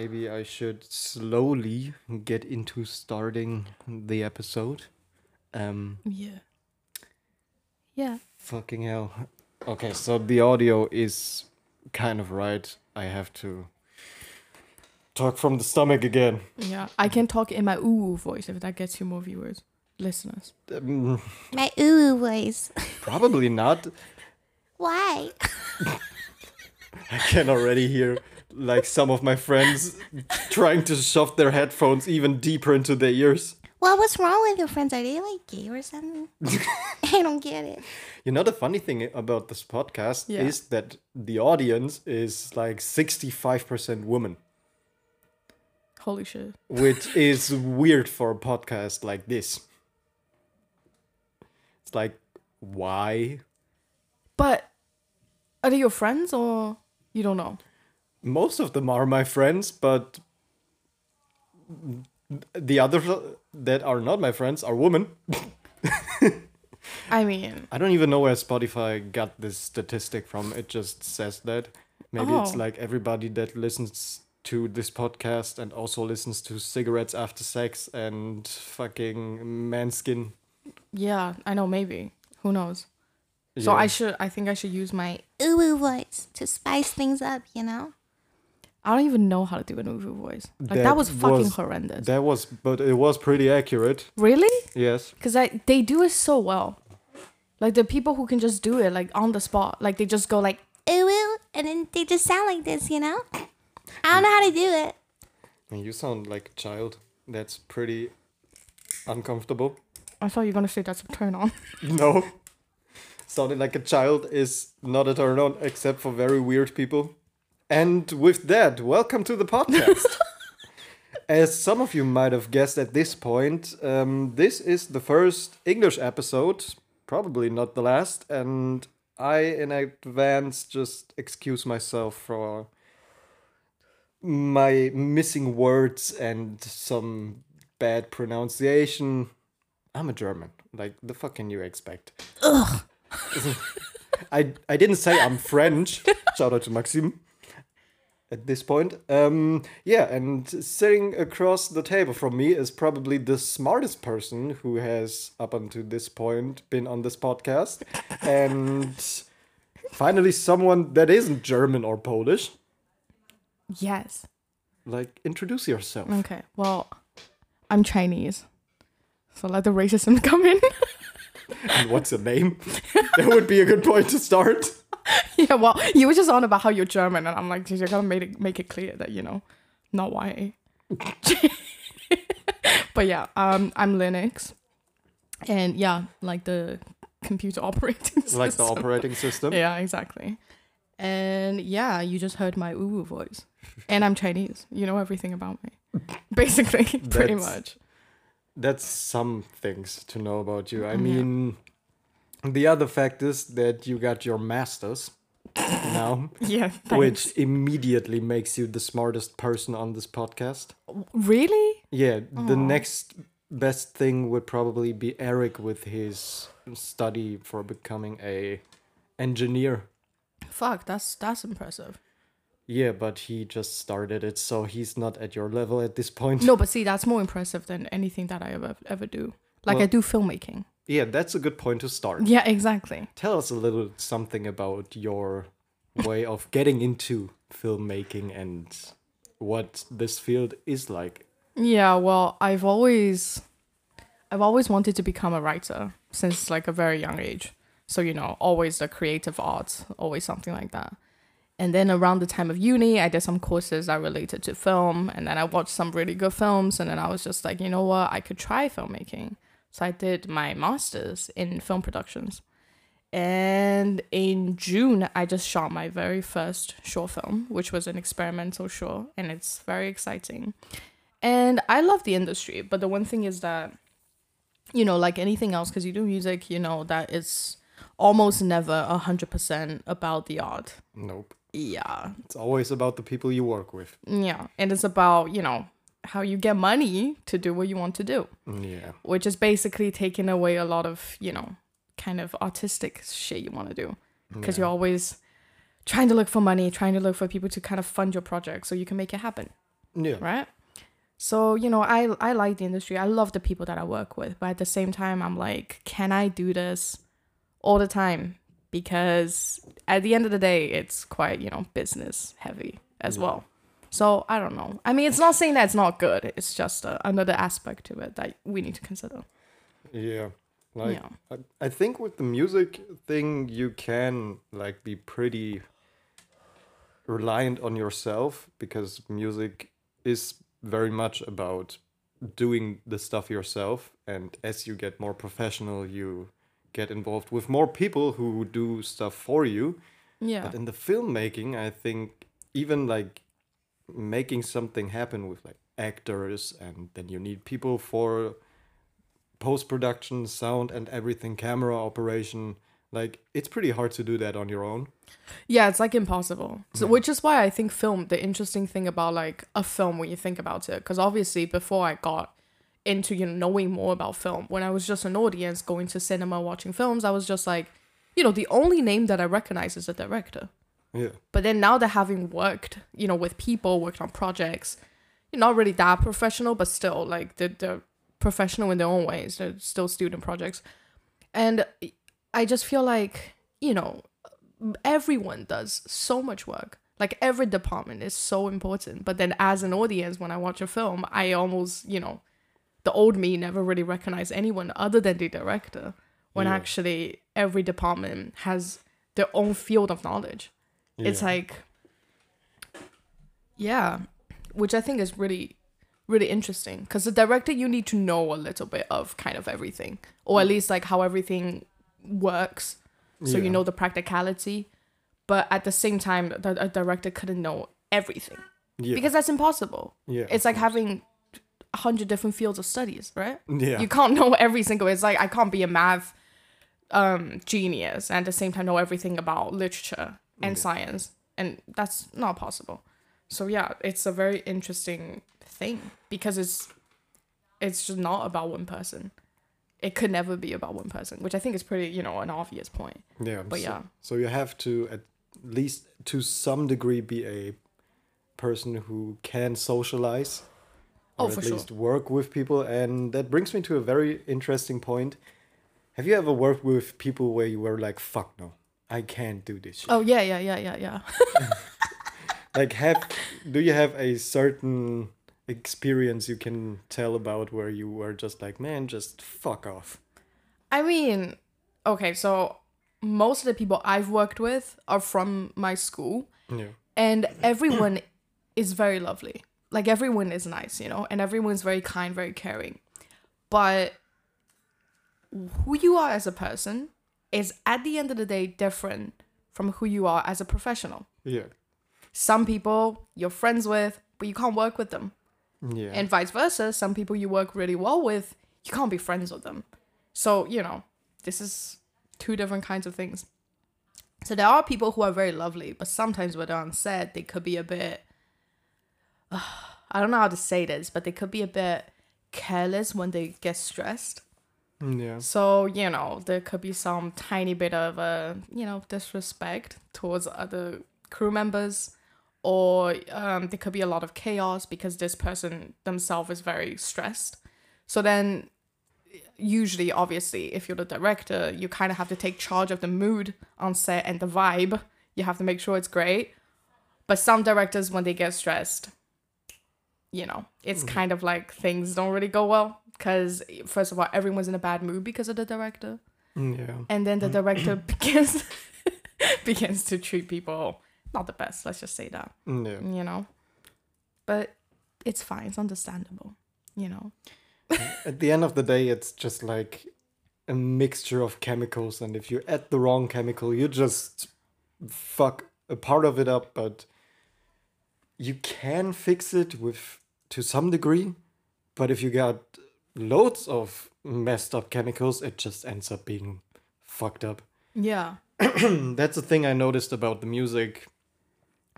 maybe I should slowly get into starting the episode. Um, Yeah. Yeah. fucking hell. Okay, so the audio is kind of right. I have to talk from the stomach again. Yeah. I can talk in my ooh voice if that gets you more viewers, listeners. Um, My ooh voice. probably not. Why? I can already hear like some of my friends trying to shove their headphones even deeper into their ears. Well, what's wrong with your friends? Are they like gay or something? I don't get it. You know, the funny thing about this podcast Yeah. is that the audience is like 65% women, Holy shit. which is weird for a podcast like this. It's like, why? But are they your friends or you don't know? Most of them are my friends, but the others that are not my friends are women. I mean, I don't even know where Spotify got this statistic from. It just says that. Maybe it's Oh. like everybody that listens to this podcast and also listens to cigarettes after sex and fucking Måneskin. yeah, I know maybe. Who knows? So Yeah. I should I think I should use my Ooh ooh voice to spice things up, you know? I don't even know how to do an uwu voice. Like that, was fucking horrendous. That was, but it was pretty accurate. really? Yes. Because I they do it so well. Like the people who can just do it like on the spot. Like they just go like Ooh ooh. And then they just sound like this, you know? I don't know how to do it. And you sound like a child. That's pretty uncomfortable. I thought you were gonna say that's a turn on. No. Sounding like a child is not a turn on, except for very weird people. And with that, welcome to the podcast. As some of you might have guessed at this point, um, this is the first English episode, probably not the last, and I, in advance, just excuse myself for my missing words and some bad pronunciation. I'm a German. Like, the fuck can you expect? Ugh. I, I didn't say I'm French. Shout out to Maxime at this point. Um, yeah, and sitting across the table from me is probably the smartest person who has, up until this point, been on this podcast. And finally, someone that isn't German or Polish. yes. Like, introduce yourself. Okay. Well, I'm Chinese. So let the racism come in. And what's your name? that would be a good point to start. yeah, well, you were just on about how you're German, and I'm like, you gotta make it make it clear that you know, not YA. but yeah, um, I'm Lenox, and yeah, like the computer operating system. Like the operating system. Yeah, exactly. And yeah, you just heard my uwu voice, and I'm Chinese. You know everything about me, basically, pretty much. That's some things to know about you. I Yeah. mean, the other fact is that you got your master's now, Yeah, thanks. which immediately makes you the smartest person on this podcast. really? Yeah, the next best thing would probably be Eric with his study for becoming a engineer. Fuck, that's that's impressive. Yeah, but he just started it, so he's not at your level at this point. No, but see, that's more impressive than anything that I ever ever do. Like I do filmmaking. Yeah, that's a good point to start. Yeah, exactly. Tell us a little something about your way of getting into filmmaking and what this field is like. Yeah, well, I've always I've always wanted to become a writer since like a very young age. So, you know, always the creative arts, always something like that. And then around the time of uni, I did some courses that related to film and then I watched some really good films and then I was just like, you know what, I could try filmmaking. So I did my masters in film productions. And in June, I just shot my very first short film, which was an experimental short, and it's very exciting. And I love the industry, but the one thing is that, you know, like anything else, because you do music, you know, that it's almost never a hundred percent about the art. Nope. Yeah, It's always about the people you work with. yeah, and it's about you know how you get money to do what you want to do, Yeah. which is basically taking away a lot of you know kind of artistic shit you want to do, because you're always trying to look for money, trying to look for people to kind of fund your project so you can make it happen. Yeah. right? So, you know, I I like the industry. I love the people that I work with, but at the same time I'm like, can I do this all the time? Because at the end of the day, it's quite, you know, business heavy as well. So, I don't know. I mean, it's not saying that it's not good. It's just uh, another aspect to it that we need to consider. Yeah. Like Yeah. I, I think with the music thing you can like be pretty reliant on yourself because music is very much about doing the stuff yourself and as you get more professional you get involved with more people who do stuff for you Yeah. but in the filmmaking, I think even like making something happen with like actors, and then you need people for post production, sound, and everything, camera operation. Like it's pretty hard to do that on your own. Yeah, it's like impossible. So, which is why I think film, the interesting thing about like a film when you think about it, because obviously before I got into you know knowing more about film, when I was just an audience going to cinema watching films, I was just like, you know, the only name that I recognize is the director. Yeah, But then now that having worked, you know, with people, worked on projects, you're not really that professional, but still like they're, they're professional in their own ways. They're still student projects. And I just feel like, you know, everyone does so much work. Like every department is so important. But then as an audience, when I watch a film, I almost, you know, the old me never really recognized anyone other than the director. When Yeah. actually every department has their own field of knowledge it's like yeah which i think is really really interesting because the director you need to know a little bit of kind of everything or at mm. least like how everything works so Yeah. you know the practicality but at the same time the a director couldn't know everything yeah, because that's impossible yeah, it's like having a hundred different fields of studies right? Yeah, you can't know every single it's like i can't be a math um genius and at the same time know everything about literature and science. And that's not possible. So yeah it's a very interesting thing because it's it's just not about one person. It could never be about one person which i think is pretty you know an obvious point. Yeah. but so, yeah. so you have to at least to some degree be a person who can socialize or oh, for at sure. least work with people and that brings me to a very interesting point. Have you ever worked with people where you were like fuck no i can't do this shit oh yeah yeah yeah yeah yeah. Like have do you have a certain experience you can tell about where you were just like man just fuck off I mean, okay, so most of the people I've worked with are from my school, yeah. And everyone is very lovely. Like everyone is nice, you know, and everyone's very kind, very caring. But who you are as a person is at the end of the day different from who you are as a professional. yeah Some people you're friends with, but you can't work with them. yeah And vice versa, some people you work really well with, you can't be friends with them. So, you know, this is two different kinds of things. So there are people who are very lovely, but sometimes when they're on set, they could be a bit I don't know how to say this, but they could be a bit careless when they get stressed. yeah So, you know, there could be some tiny bit of uh, you know, disrespect towards other crew members or um, there could be a lot of chaos because this person themselves is very stressed. So then usually obviously if you're the director, you kind of have to take charge of the mood on set and the vibe. You have to make sure it's great. But some directors when they get stressed, you know, it's mm-hmm. kind of like things don't really go well because first of all, everyone's in a bad mood because of the director, mm, yeah and then the mm. director begins begins to treat people not the best. Let's just say that, mm, yeah you know. But it's fine. It's understandable, you know. at the end of the day it's just like a mixture of chemicals and if you add the wrong chemical you just fuck a part of it up but you can fix it with to some degree but if you got loads of messed up chemicals it just ends up being fucked up Yeah. that's the thing I noticed about the music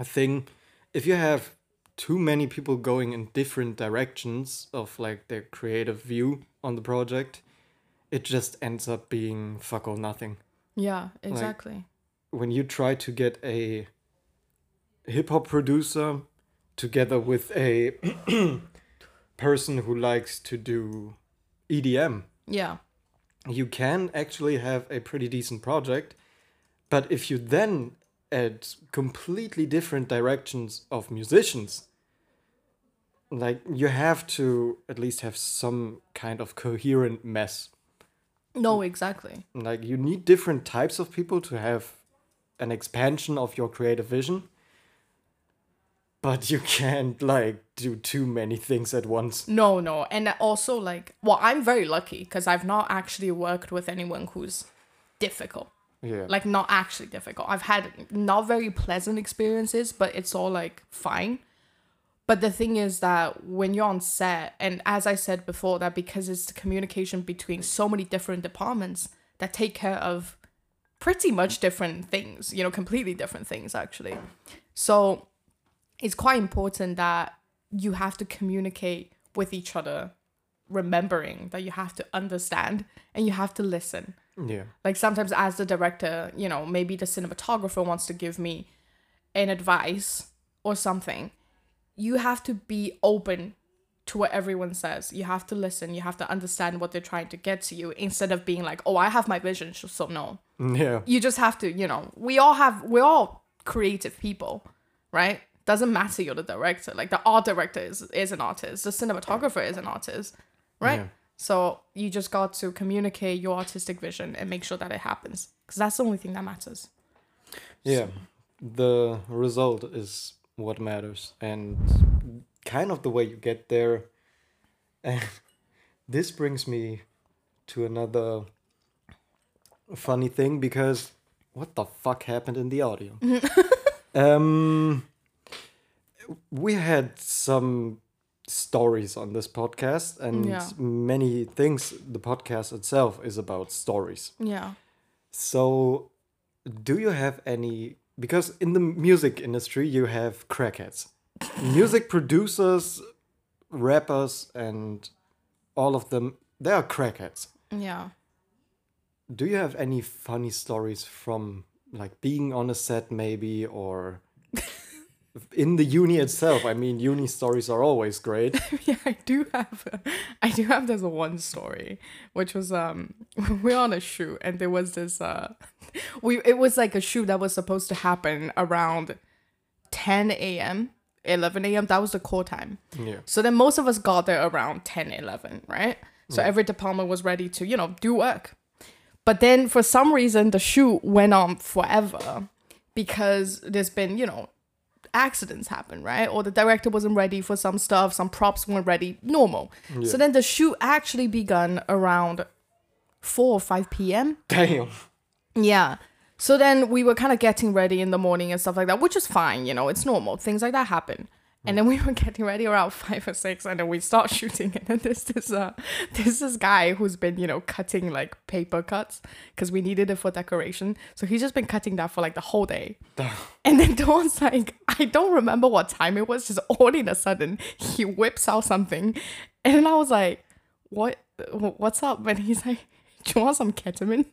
thing. If you have too many people going in different directions of like their creative view on the project, it just ends up being fuck all nothing. Yeah. Exactly. When you try to get a hip hop producer together with a person who likes to do EDM, Yeah. you can actually have a pretty decent project. But if you then add completely different directions of musicians, like you have to at least have some kind of coherent mess. No, exactly. Like you need different types of people to have an expansion of your creative vision. But you can't like do too many things at once. No, no. And also, like, well, I'm very lucky because I've not actually worked with anyone who's difficult. Yeah. Like, not actually difficult. I've had not very pleasant experiences, but it's all like fine. But the thing is that when you're on set, and as I said before, that because it's the communication between so many different departments that take care of pretty much different things, you know, completely different things actually. So it's quite important that you have to communicate with each other, remembering that you have to understand and you have to listen. yeah. Like sometimes, as the director, you know, maybe the cinematographer wants to give me an advice or something, you have to be open to what everyone says. You have to listen. You have to understand what they're trying to get to you instead of being like, oh, I have my vision, so- no Yeah. you just have to, you know, we all have, we're all creative people, right? Doesn't matter you're the director. Like the art director is, is an artist, the cinematographer is an artist, right? Yeah. So you just got to communicate your artistic vision and make sure that it happens because that's the only thing that matters. Yeah, the result is what matters, and kind of the way you get there. And this brings me to another funny thing because what the fuck happened in the audio? um, we had some stories on this podcast, and Yeah. many things. The podcast itself is about stories. Yeah. So, do you have any? Because in the music industry, you have crackheads, music producers, rappers, and all of them. They are crackheads. Yeah. Do you have any funny stories from like being on a set, maybe, or in the uni itself? I mean, uni stories are always great. yeah, I do have, a, I do have this one story, which was um, we were on a shoot and there was this uh, we it was like a shoot that was supposed to happen around 10 a.m. 11 a.m. That was the core time. Yeah. So then most of us got there around 10, 11, right? So every department was ready to, you know, do work. But then for some reason, the shoot went on forever because there's been, you know, accidents happen, right? Or the director wasn't ready for some stuff, some props weren't ready, normal. So then the shoot actually begun around 4 or 5 p.m. Damn. Yeah. So then we were kind of getting ready in the morning and stuff like that, which is fine, you know, it's normal. Things like that happen. And then we were getting ready around five or six, and then we start shooting. And then there's this uh, there's this guy who's been, you know, cutting like paper cuts because we needed it for decoration. So he's just been cutting that for like the whole day. And then Dawn's like, I don't remember what time it was. Just all in a sudden, he whips out something, and then I was like, "What? What's up?" And he's like, "Do you want some ketamine?"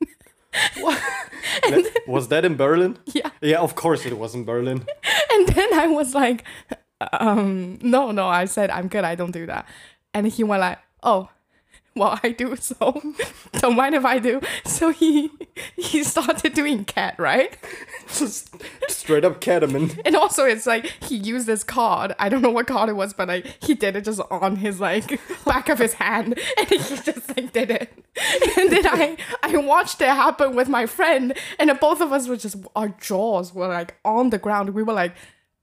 That- was that in Berlin? yeah. Yeah, of course it was in Berlin. And then I was like, um, no, no. I said, I'm good. I don't do that. And he went like, oh, well, I do. So don't mind if I do. So he he started doing ket, right? Just straight up ketamine. And also, it's like he used this card. I don't know what card it was, but like he did it just on his like back of his hand, and he just like did it. And then I I watched it happen with my friend, and both of us were just our jaws were like on the ground. We were like,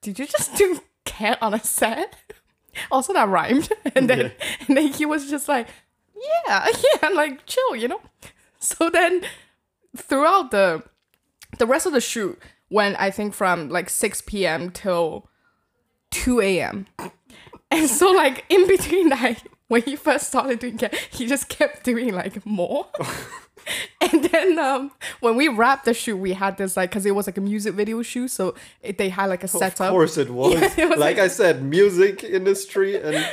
"Did you just do ket on a set?" Also, that rhymed. And then and then he was just like, "Yeah, yeah," like chill, you know. So then throughout the the rest of the shoot when I think from like 6 p.m. till 2 a.m. And so like in between that when he first started doing ket, he just kept doing like more. and then um when we wrapped the shoot, we had this like because it was like a music video shoot, so it, they had like a setup. Of course it was. Yeah, it was like, like- I said, music industry and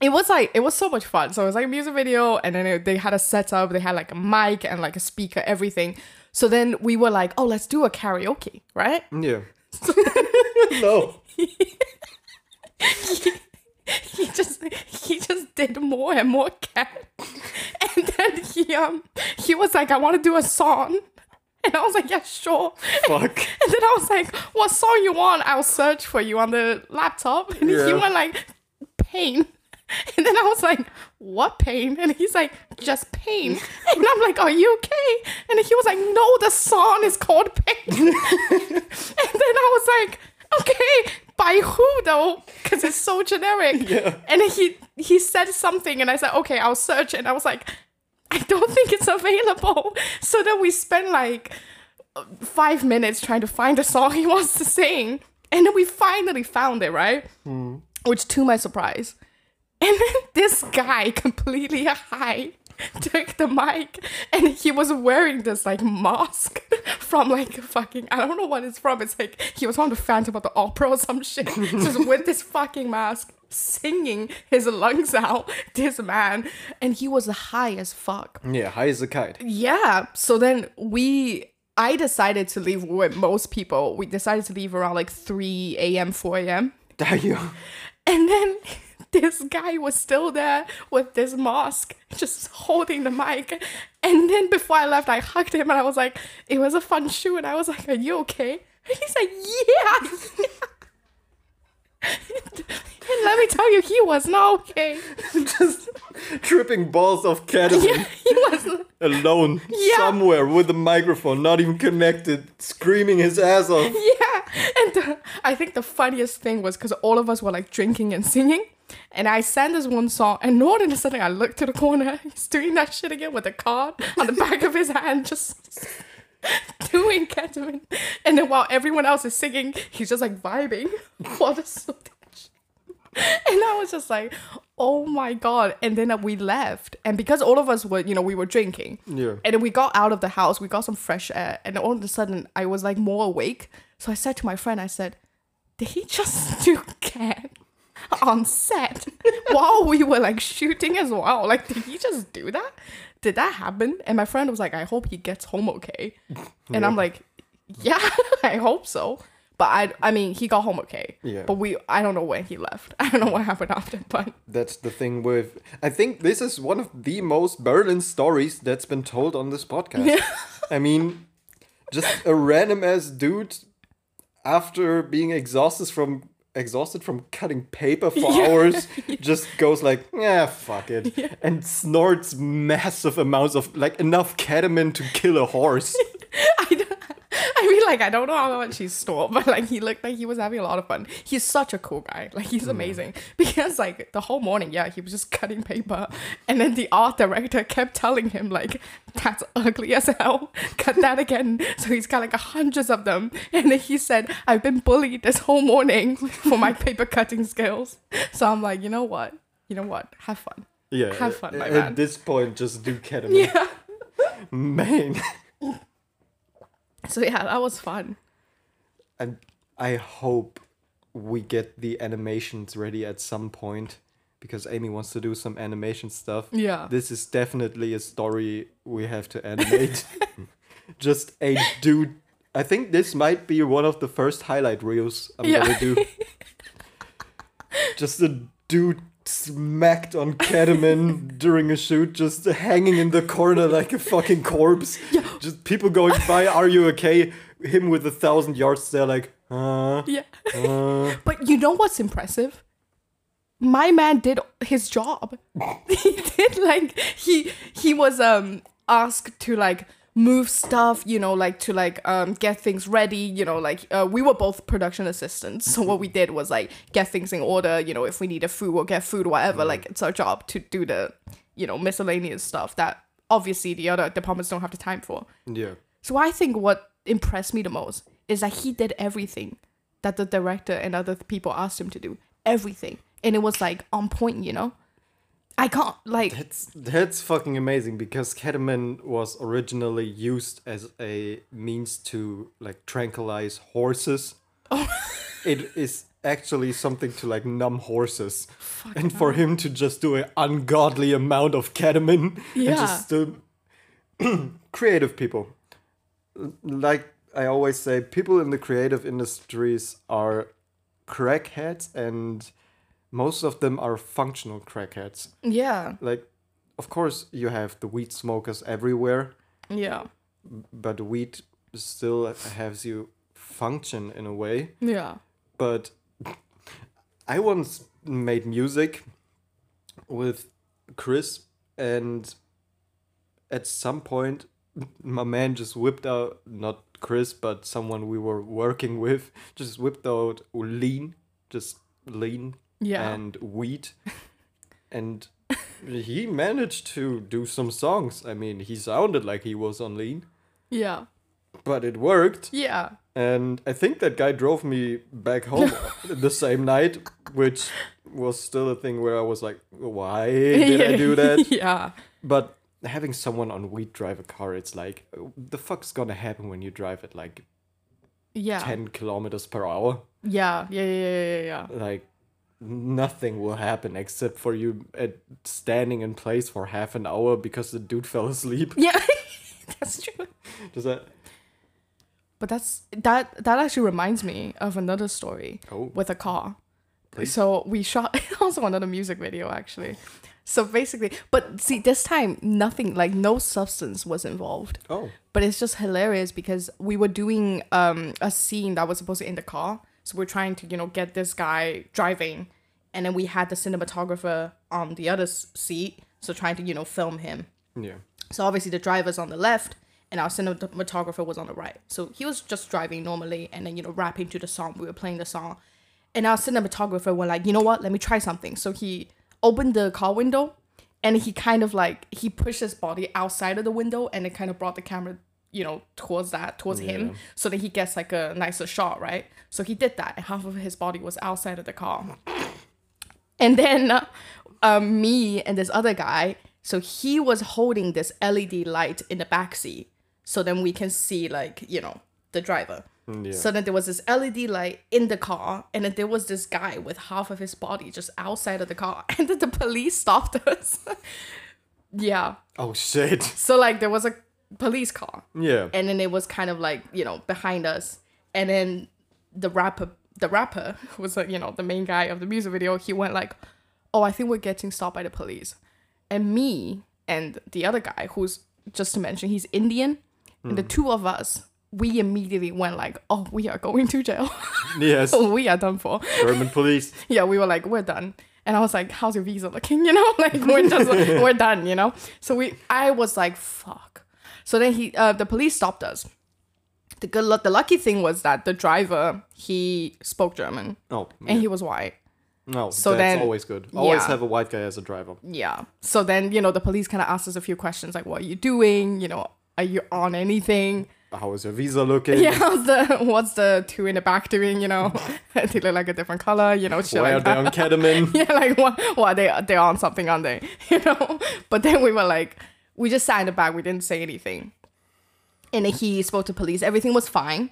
it was like it was so much fun. So it was like a music video, and then it, they had a setup. They had like a mic and like a speaker, everything. So then we were like, oh, let's do a karaoke, right? yeah. no. he just he just did more and more ket. And then he um he was like i want to do a song. And i was like yeah sure. Fuck. and then i was like what song you want? I'll search for you on the laptop. And he Yeah. went like pain. And then i was like what pain? And he's like just pain. And i'm like are you okay? And he was like no the song is called pain. And then I was like, okay, by who though? Because it's so generic. Yeah. And he he said something, and I said, okay, I'll search. And I was like, I don't think it's available. So then we spent like five minutes trying to find the song he wants to sing, and then we finally found it, right? Hmm. Which, to my surprise, and then this guy completely high took the mic and he was wearing this like mask from like fucking I don't know what it's from. It's like he was on the Phantom of the Opera or some shit. just with this fucking mask singing his lungs out, this man. And he was high as fuck. Yeah, high as a kite. Yeah. So then we I decided to leave with most people. We decided to leave around like 3 a.m., 4 a.m. Damn. And then this guy was still there with this mask, just holding the mic. And then before I left, I hugged him and I was like, it was a fun shoot. And I was like, are you okay? He's like, yeah. and let me tell you, he was not okay. Just tripping balls of ketamine Yeah, he was. alone Yeah. somewhere with a microphone, not even connected, screaming his ass off. Yeah. And the, I think the funniest thing was because all of us were like drinking and singing. And I sang this one song, and all of a sudden I looked to the corner. He's doing that shit again with a card on the back of his hand, just doing ketamine. And then while everyone else is singing, he's just like vibing while the song. And I was just like, oh my god. And then uh, we left. And because all of us were, you know, we were drinking. Yeah. And then we got out of the house, we got some fresh air, and all of a sudden I was like more awake. So I said to my friend, I said, Did he just do ket on set while we were like shooting as well? Like, did he just do that? Did that happen? And my friend was like, I hope he gets home okay. And I'm like, Yeah, I hope so. But I, I mean, he got home okay. Yeah. But we, I don't know when he left. I don't know what happened after. But That's the thing with. I think this is one of the most Berlin stories that's been told on this podcast. Yeah. I mean, just a random ass dude after being exhausted from exhausted from cutting paper for Yeah. hours just goes like yeah fuck it and snorts massive amounts of like enough ketamine to kill a horse I, don't- I mean, like, I don't know how much he stole, but like, he looked like he was having a lot of fun. He's such a cool guy. Like, he's amazing because, like, the whole morning, yeah, he was just cutting paper, and then the art director kept telling him, like, that's ugly as hell. Cut that again. So he's got like hundreds of them, and then he said, I've been bullied this whole morning for my paper cutting skills. So I'm like, you know what? You know what? Have fun. yeah Have fun, my at man. this point just do ketamine Yeah. man So yeah, that was fun. and I hope we get the animations ready at some point because Amy wants to do some animation stuff. Yeah. This is definitely a story we have to animate. Just a dude. I think this might be one of the first highlight reels I'm Yeah. gonna do. just a dude smacked on ketamine during a shoot, just hanging in the corner like a fucking corpse. Just people going by, are you okay? Him with a thousand yards there, like, uh, Yeah. uh. But you know what's impressive? My man did his job. he did like he he was um asked to like move stuff, you know, like to like um get things ready, you know, like uh, we were both production assistants. So what we did was like get things in order, you know, if we needed food, we'll get food, whatever. Like it's our job to do the, you know, miscellaneous stuff that obviously the other departments don't have the time for. Yeah. So I think what impressed me the most is that he did everything that the director and other people asked him to do. Everything. And it was like on point, you know? I can't like That's that's fucking amazing because ketamine was originally used as a means to like tranquilize horses. Oh. It is actually something to like numb horses. and for him to just do an ungodly amount of ketamine and Yeah. just uh, creative people. Like I always say people in the creative industries are crackheads, and most of them are functional crackheads. Yeah. Like, of course, you have the weed smokers everywhere, Yeah. but weed still has you function in a way. Yeah. But I once made music with Chris, and at some point, my man just whipped out not Chris, but someone we were working with, just whipped out lean, just lean Yeah. and weed, and he managed to do some songs. I mean, he sounded like he was on lean, Yeah. but it worked. Yeah. And I think that guy drove me back home the same night, which was still a thing where I was like, why did I do that? yeah. But having someone on weed drive a car, it's like, the fuck's gonna happen when you drive at like Yeah. 10 kilometers per hour? Yeah. Yeah. Yeah. Yeah. Yeah. yeah. Like, nothing will happen except for you at standing in place for half an hour because the dude fell asleep. Yeah. That's true. Does that? But that's that that actually reminds me of another story Oh. with a car. Please. So we shot also another music video actually. So basically, but see this time nothing like no substance was involved. Oh. But it's just hilarious because we were doing um a scene that was supposed to in the car. So we're trying to, you know, get this guy driving and then we had the cinematographer on the other seat, so trying to, you know, film him. Yeah. So obviously the driver's on the left and our cinematographer was on the right. So he was just driving normally and then, you know, rapping to the song. We were playing the song. And our cinematographer were like, you know what, let me try something. So he opened the car window and he kind of like he pushed his body outside of the window and it kind of brought the camera, you know, towards that, towards him. So that he gets like a nicer shot, right? So he did that and half of his body was outside of the car. And then uh, um, me and this other guy, so he was holding this LED light in the back seat. So then we can see like, you know, the driver. Yeah. So then there was this LED light in the car, and then there was this guy with half of his body just outside of the car, and then the police stopped us. yeah. Oh shit. So like there was a police car, Yeah. and then it was kind of like you know behind us and then the rapper the rapper who was like you know the main guy of the music video he went like oh i think we're getting stopped by the police and me and the other guy who's just to mention he's indian and the two of us we immediately went like oh we are going to jail yes. we are done for German police. yeah, we were like, we're done. And I was like, how's your visa looking? You know, like we're just we're done, you know? So we I was like, fuck. So then he uh the police stopped us. The good the lucky thing was that the driver, he spoke German Oh. and he was white. No, So that's then- always good. Always yeah. have a white guy as a driver. Yeah. So then, you know, the police kind of asked us a few questions like, what are you doing? You know, are you on anything? How is your visa looking? Yeah, how's the what's the two in the back doing? You know, they look like a different color. You know, Why like are they on ketamine? yeah, like what? What they they're on something, aren't they? You know. But then we were like, we just sat in the back. We didn't say anything. And he spoke to police. Everything was fine.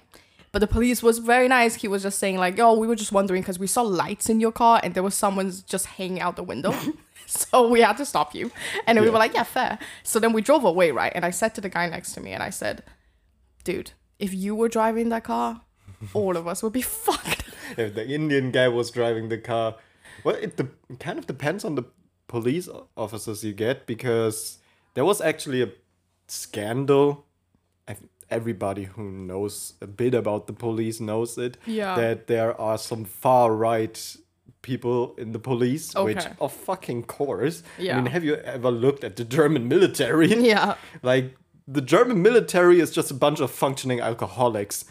But the police was very nice. He was just saying like, "Oh, we were just wondering because we saw lights in your car and there was someone just hanging out the window." so we had to stop you. And then we were like, "Yeah, fair." So then we drove away, right? And I said to the guy next to me and I said, "Dude, if you were driving that car, all of us would be fucked." if the Indian guy was driving the car. Well, it de- kind of depends on the police officers you get because there was actually a scandal. Everybody who knows a bit about the police knows it. Yeah. That there are some far right people in the police, which of fucking course. I mean, have you ever looked at the German military? yeah. Like the German military is just a bunch of functioning alcoholics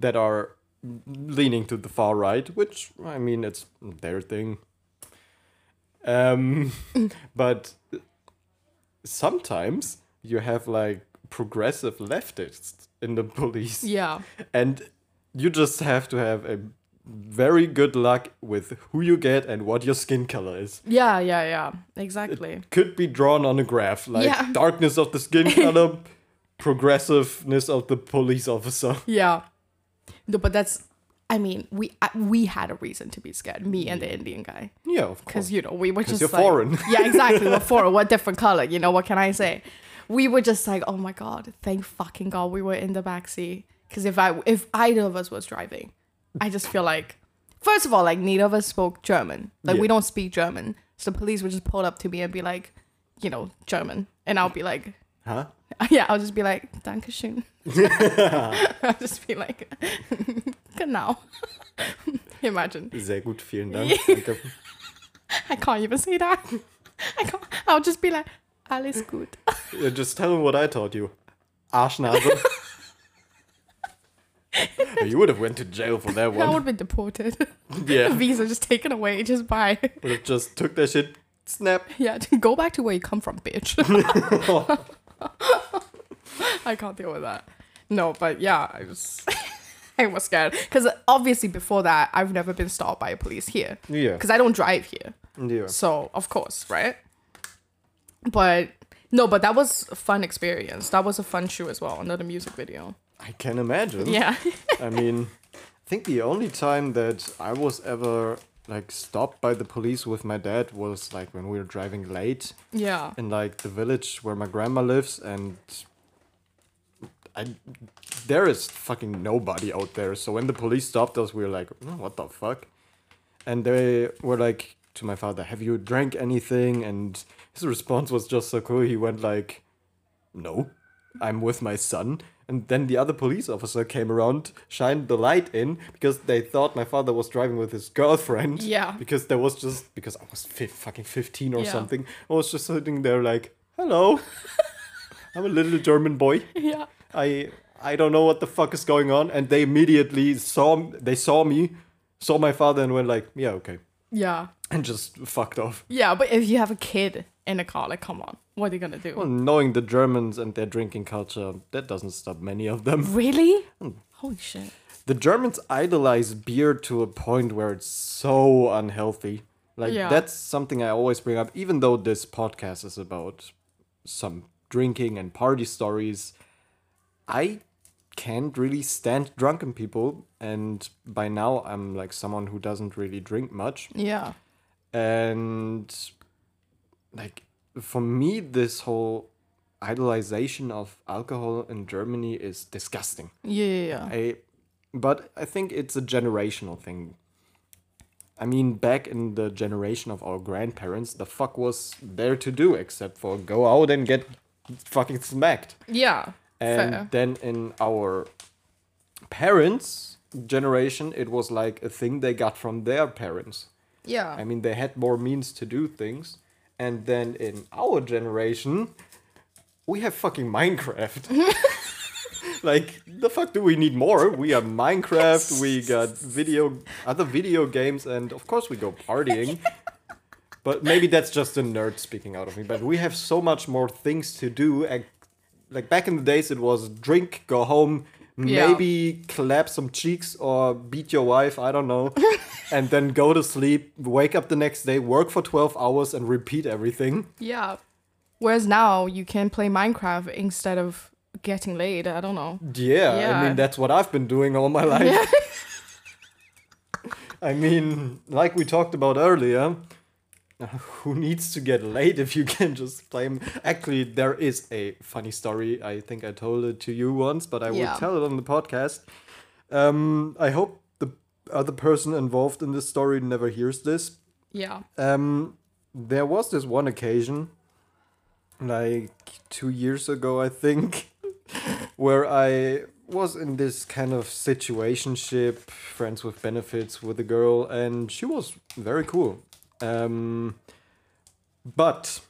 that are leaning to the far right, which I mean it's their thing. Um, but sometimes you have like progressive leftists in the police, Yeah. and you just have to have a very good luck with who you get and what your skin color is. Yeah, yeah, yeah. Exactly. Could be drawn on a graph, like Yeah. darkness of the skin color, progressiveness of the police officer. Yeah. No, but that's. I mean, we I, we had a reason to be scared. Me and the mm. Indian guy, Yeah, of course. because you know we were just you're like, foreign. yeah, exactly. We're foreign. What different color? You know what can I say? We were just like, oh my god, thank fucking god, we were in the backseat. Because if I if either of us was driving, I just feel like first of all, like neither of us spoke German. Like we don't speak German. So the police would just pull up to me and be like, you know, German. And I'll be like, Huh? yeah, I'll just be like, Dankeschön. I'll just be like, genau. Imagine. Sehr gut, vielen Dank. Danke. I can't even say that. I can't. I'll just be like, alles gut. Yeah, just tell him what I taught you. Arschnase. you would have went to jail for that one. I would have been deported. Yeah. Visa just taken away just by, Would have just took that shit, snap. yeah, go back to where you come from, bitch. I can't deal with that. No, but yeah, I was, I was scared. Because obviously before that, I've never been stopped by a police here. Yeah. Because I don't drive here. Yeah. So, of course, right? But, no, but that was a fun experience. That was a fun shoot as well, another music video. I can imagine. Yeah. I mean, I think the only time that I was ever like stopped by the police with my dad was like when we were driving late yeah. in like the village where my grandma lives and I there is fucking nobody out there. So when the police stopped us, we were like, "Oh, "What the fuck?" And they were like to my father, "Have you drank anything?" And his response was just so cool. He went like, "No, I'm with my son." And then the other police officer came around, shined the light in because they thought my father was driving with his girlfriend. Yeah. Because there was just because I was fi- fucking fifteen or Yeah. something. I was just sitting there like, "Hello." I'm a little German boy. Yeah. I I don't know what the fuck is going on, and they immediately saw they saw me, saw my father, and went like, yeah, okay, Yeah. and just fucked off. Yeah, but if you have a kid in a car, like, come on, what are you gonna do? Well, knowing the Germans and their drinking culture, that doesn't stop many of them. Really? Hmm. Holy shit. The Germans idolize beer to a point where it's so unhealthy. Like Yeah. that's something I always bring up, even though this podcast is about some drinking and party stories. I can't really stand drunken people, and by now I'm like someone who doesn't really drink much. Yeah. and like for me this whole idolization of alcohol in germany is disgusting Yeah, yeah, yeah. i but i think it's a generational thing i mean back in the generation of our grandparents the fuck was there to do except for go out and get fucking smacked Yeah. and Fair. then in our parents generation it was like a thing they got from their parents Yeah. I mean, they had more means to do things. And then in our generation, we have fucking Minecraft. like, the fuck do we need more? We have Minecraft, we got video, other video games, and of course we go partying. but maybe that's just a nerd speaking out of me. But we have so much more things to do. And, like, back in the days, it was drink, go home, Yeah. maybe clap some cheeks or beat your wife, I don't know, and then go to sleep, wake up the next day, work for 12 hours, and repeat everything. yeah. Whereas now you can play Minecraft instead of getting laid. I don't know. Yeah, I mean, that's what I've been doing all my life. Yeah. I mean, like we talked about earlier, who needs to get laid if you can just play? m- Actually, there is a funny story. I think I told it to you once, but I will Yeah. tell it on the podcast. Um, I hope the other person involved in this story never hears this. yeah. Um, there was this one occasion, like two years ago, I think, where I was in this kind of situationship, friends with benefits with a girl, and she was very cool. Um, but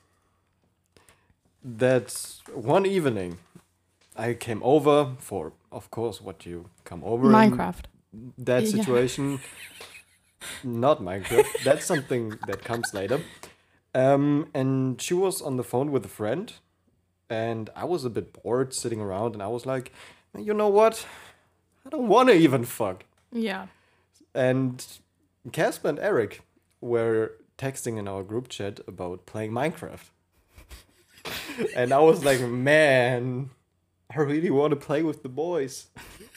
that one evening, I came over for, of course, what you come over in. Minecraft. that Yeah. situation. Not minecraft. That's something that comes later. Um and she was on the phone with a friend and i was a bit bored sitting around and i was like you know what? I don't want to even fuck. Yeah. and casper and eric were texting in our group chat about playing minecraft. And i was like man i really want to play with the boys.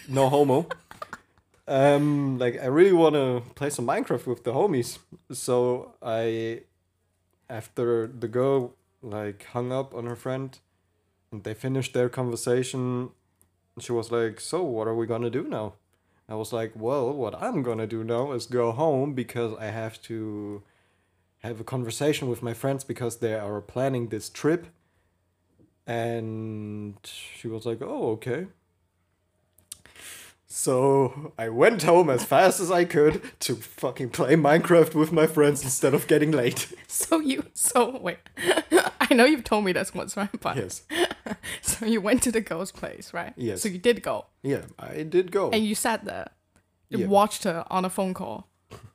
No homo. Um like i really want to play some minecraft with the homies. So i after the girl like hung up on her friend and they finished their conversation she was like, "So, what are we gonna do now?" I was like, "Well, what I'm gonna do now is go home because I have to have a conversation with my friends because they are planning this trip." And she was like, "Oh, okay." So I went home as fast as I could to fucking play Minecraft with my friends instead of getting late. So you so wait. I know you've told me this once, right? But Yes. so you went to the girl's place, right? Yes. So you did go. Yeah, I did go. And you sat there. You Yeah. watched her on a phone call.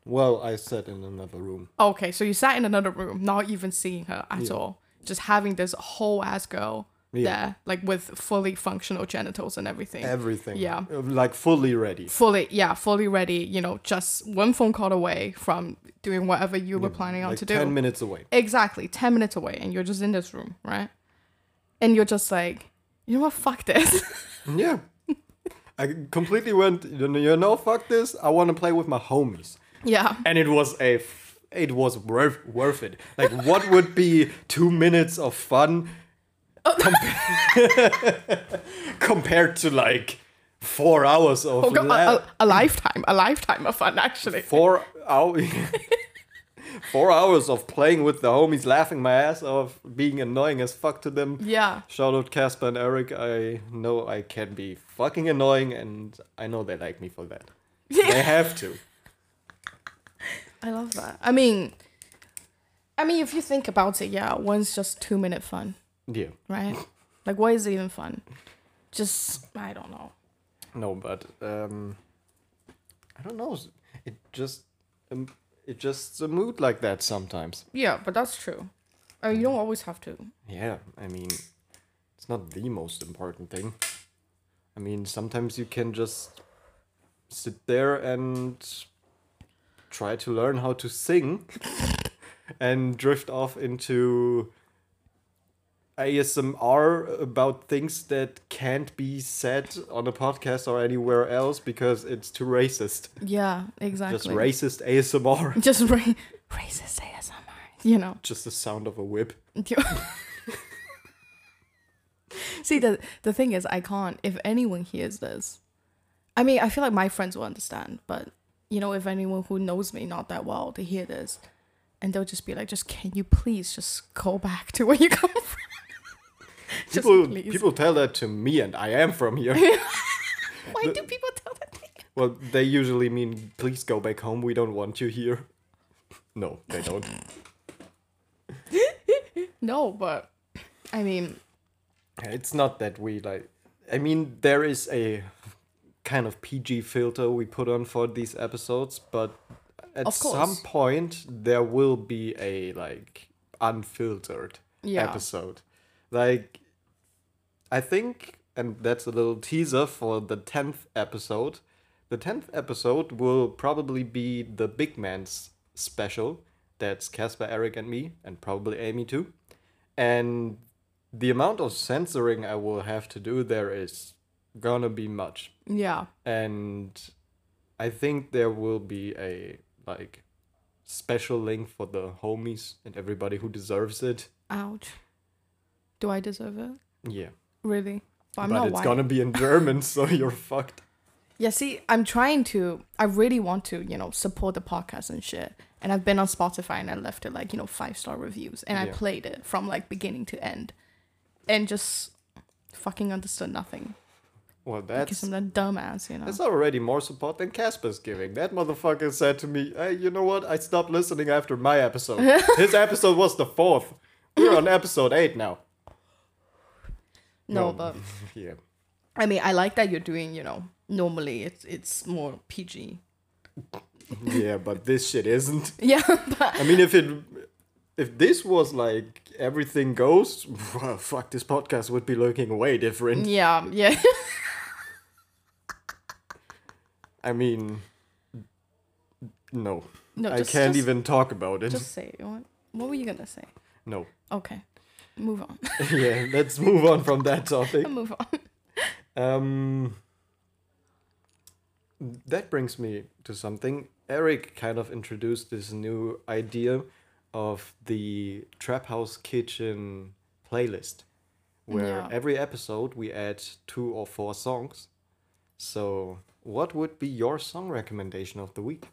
Well, I sat in another room. Okay, so you sat in another room, not even seeing her at Yeah. all. Just having this whole ass girl Yeah. there, like with fully functional genitals and everything. Everything. Yeah. Like fully ready. fully yeah, fully ready, you know, just one phone call away from doing whatever you were planning on like to do. 10 minutes away. Exactly, 10 minutes away, and you're just in this room, right? And you're just like, you know what, fuck this. Yeah. I completely went, you know, you know, fuck this. I want to play with my homies. yeah. And it was a, f- it was worth, worth it. Like, what would be two minutes of fun compa- compared to like four hours of Oh, God, la- a, a, lifetime, a lifetime of fun, actually. four hours four hours of playing with the homies laughing my ass off being annoying as fuck to them. Yeah. shout out casper and eric. I know i can be fucking annoying and i know they like me for that. They have to. I love that. I mean, I mean, if you think about it, yeah, one's just two minute fun, yeah right? Like, why is it even fun? Just, I don't know. no but um i don't know it just um, it just a mood like that sometimes Yeah, but that's true. I mean, you don't always have to. Yeah, I mean, it's not the most important thing. I mean, sometimes you can just sit there and try to learn how to sing and drift off into ASMR about things that can't be said on a podcast or anywhere else because it's too racist. Yeah, exactly. Just racist ASMR. Just ra- racist ASMR. You know. Just the sound of a whip. See, the the thing is, I can't. If anyone hears this, I mean, I feel like my friends will understand. But you know, if anyone who knows me not that well, they hear this, and they'll just be like, "Just can you please just go back to where you come from?" People, please. people tell that to me, and I am from here. Why do people tell that? to you? Well, they usually mean, please go back home. We don't want you here. No, they don't. No, but I mean, It's not that we like. I mean, there is a kind of PG filter we put on for these episodes, but at some point there will be a like unfiltered Yeah. episode. Like, I think, and that's a little teaser for the tenth episode. The tenth episode will probably be the big man's special. That's Casper, Eric, and me, and probably Amy too. And the amount of censoring I will have to do there is gonna be much. yeah, And I think there will be a like special link for the homies and everybody who deserves it. ouch. Do I deserve it? Yeah. Really? But I'm but it's white. gonna be in German, so you're fucked. Yeah, see, I'm trying to. I really want to, you know, support the podcast and shit. And I've been on Spotify and I left it like, you know, five star reviews. And I played it from like beginning to end. And just fucking understood nothing. Well, that's Because I'm a dumbass, you know. that's already more support than Casper's giving. That motherfucker said to me, "Hey, you know what? I stopped listening after my episode. His episode was the fourth. We're on episode eight now." No, no. but Yeah. I mean, I like that you're doing, you know, normally it's it's more PG. Yeah, but this shit isn't. Yeah, but I mean, if it, if this was like everything goes, well, fuck, this podcast would be looking way different. yeah, yeah. I mean, no, No, I can't just- even talk about it. Just say. What, what were you gonna say? No. Okay, move on. yeah, let's move on from that topic. move on. Um, that brings me to something. Eric kind of introduced this new idea of the Trap House Kitchen playlist, where Yeah. every episode we add two or four songs. So, what would be your song recommendation of the week?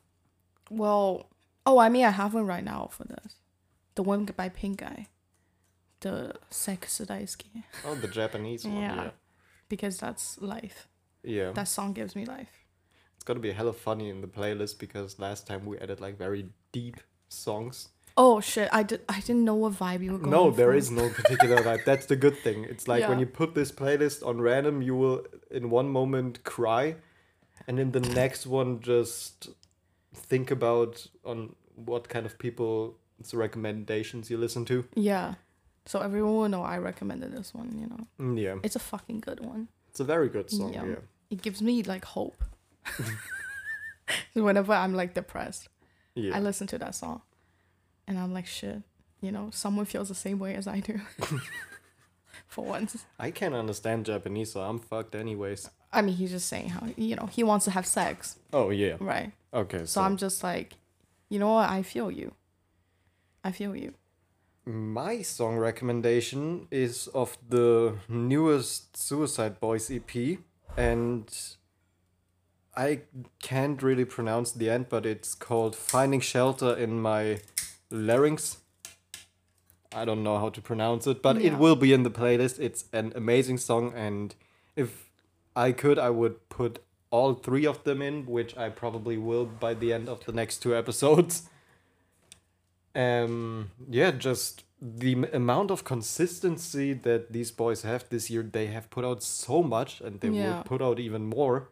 Well, oh, I mean, I have one right now for this. The one by Pink Guy. The Sex Daisuke. Oh, the Japanese one. Yeah. Yeah. Because that's life. Yeah. That song gives me life. It's gonna be hella funny in the playlist because last time we added like very deep songs. Oh shit! I did. I didn't know what vibe you were going. No, there for. is no particular vibe. That's the good thing. It's like when you put this playlist on random, you will in one moment cry, and in the next one just think about on what kind of people people's recommendations you listen to. Yeah. So everyone will know I recommended this one. You know, Mm, Yeah, it's a fucking good one. it's a very good song. Yeah. Yeah, It gives me like hope. Whenever I'm like depressed, yeah. I listen to that song, and I'm like, shit. You know, someone feels the same way as I do. For once. I can't understand Japanese, so I'm fucked anyways. I mean, he's just saying how you know he wants to have sex, Oh yeah. right? Okay. So So, I'm just like, you know what? I feel you. I feel you. My song recommendation is of the newest Suicide Boys EP, and I can't really pronounce the end, but it's called "Finding Shelter in My Larynx." I don't know how to pronounce it, but it will be in the playlist. It's an amazing song, and if I could, I would put all three of them in, which I probably will by the end of the next two episodes. Um, yeah, just the amount of consistency that these boys have this year. They have put out so much, and they Yeah. will put out even more.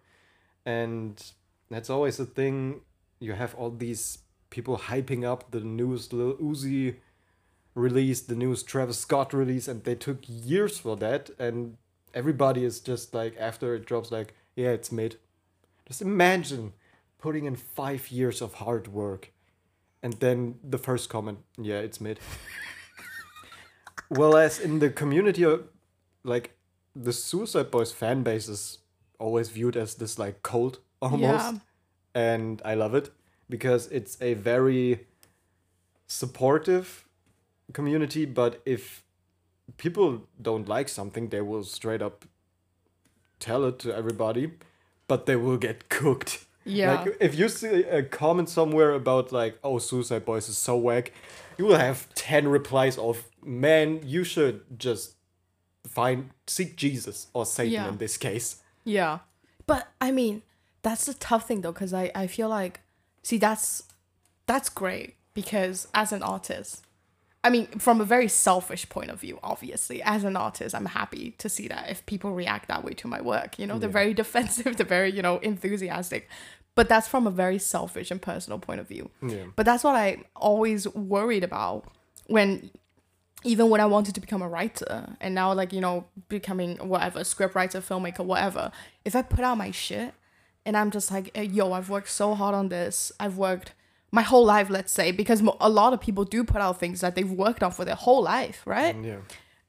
And that's always a thing. You have all these people hyping up the newest Lil Uzi release, the newest Travis Scott release, and they took years for that. And everybody is just like, after it drops, like, yeah, it's mid. Just imagine putting in five years of hard work and then the first comment, yeah, it's mid. Whereas in the community, uh, like the Suicide Boys fan base is always viewed as this like cult almost, Yeah. and I love it because it's a very supportive community. But if people don't like something, they will straight up tell it to everybody, but they will get cooked. Yeah. Like if you see a comment somewhere about like, oh, Suicide Boys is so whack, you will have ten replies of, man, you should just find seek Jesus or Satan Yeah. in this case. Yeah. But I mean, that's the tough thing though, because I, I feel like see that's that's great because as an artist, I mean, from a very selfish point of view, obviously, as an artist, I'm happy to see that if people react that way to my work. You know, they're very defensive, they're very, you know, enthusiastic. But that's from a very selfish and personal point of view. Yeah. But that's what I always worried about when even when I wanted to become a writer and now like, you know, becoming whatever, script writer, filmmaker, whatever, if I put out my shit and I'm just like, "Hey, yo, I've worked so hard on this. I've worked my whole life, let's say, because a lot of people do put out things that they've worked on for their whole life, right? Mm, yeah.